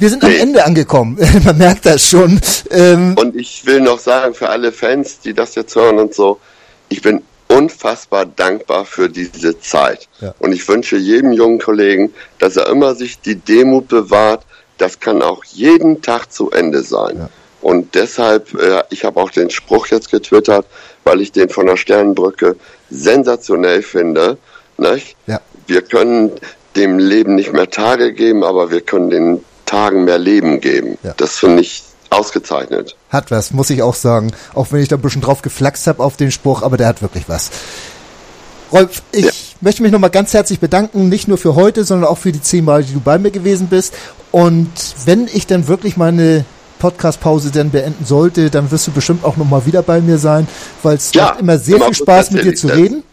Wir sind am Ende angekommen. Man merkt das schon.
Ähm und ich will noch sagen, für alle Fans, die das jetzt hören und so, ich bin unfassbar dankbar für diese Zeit. Ja. Und ich wünsche jedem jungen Kollegen, dass er immer sich die Demut bewahrt. Das kann auch jeden Tag zu Ende sein. Ja. Und deshalb, äh, ich habe auch den Spruch jetzt getwittert, weil ich den von der Sternenbrücke sensationell finde. Nicht? Ja. Wir können dem Leben nicht mehr Tage geben, aber wir können den Tagen mehr Leben geben. Ja. Das finde ich ausgezeichnet.
Hat was, muss ich auch sagen. Auch wenn ich da ein bisschen drauf geflaxt habe auf den Spruch, aber der hat wirklich was. Rolf, ich ja. möchte mich nochmal ganz herzlich bedanken, nicht nur für heute, sondern auch für die zehn Mal, die du bei mir gewesen bist. Und wenn ich dann wirklich meine Podcast-Pause dann beenden sollte, dann wirst du bestimmt auch nochmal wieder bei mir sein, weil es ja, macht immer sehr viel Spaß, mit dir zu reden.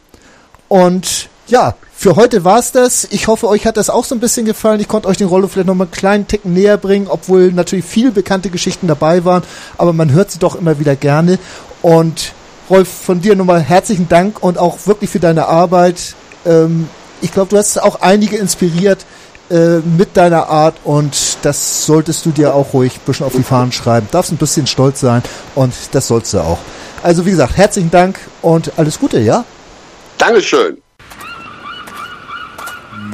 Und ja, für heute war's das. Ich hoffe, euch hat das auch so ein bisschen gefallen. Ich konnte euch den Rollo vielleicht noch mal einen kleinen Ticken näher bringen, obwohl natürlich viele bekannte Geschichten dabei waren, aber man hört sie doch immer wieder gerne. Und Rolf, von dir nochmal herzlichen Dank und auch wirklich für deine Arbeit. Ähm, ich glaube, du hast auch einige inspiriert äh, mit deiner Art und das solltest du dir auch ruhig ein bisschen auf die Fahnen schreiben. Darfst ein bisschen stolz sein und das sollst du auch. Also wie gesagt, herzlichen Dank und alles Gute, ja?
Dankeschön.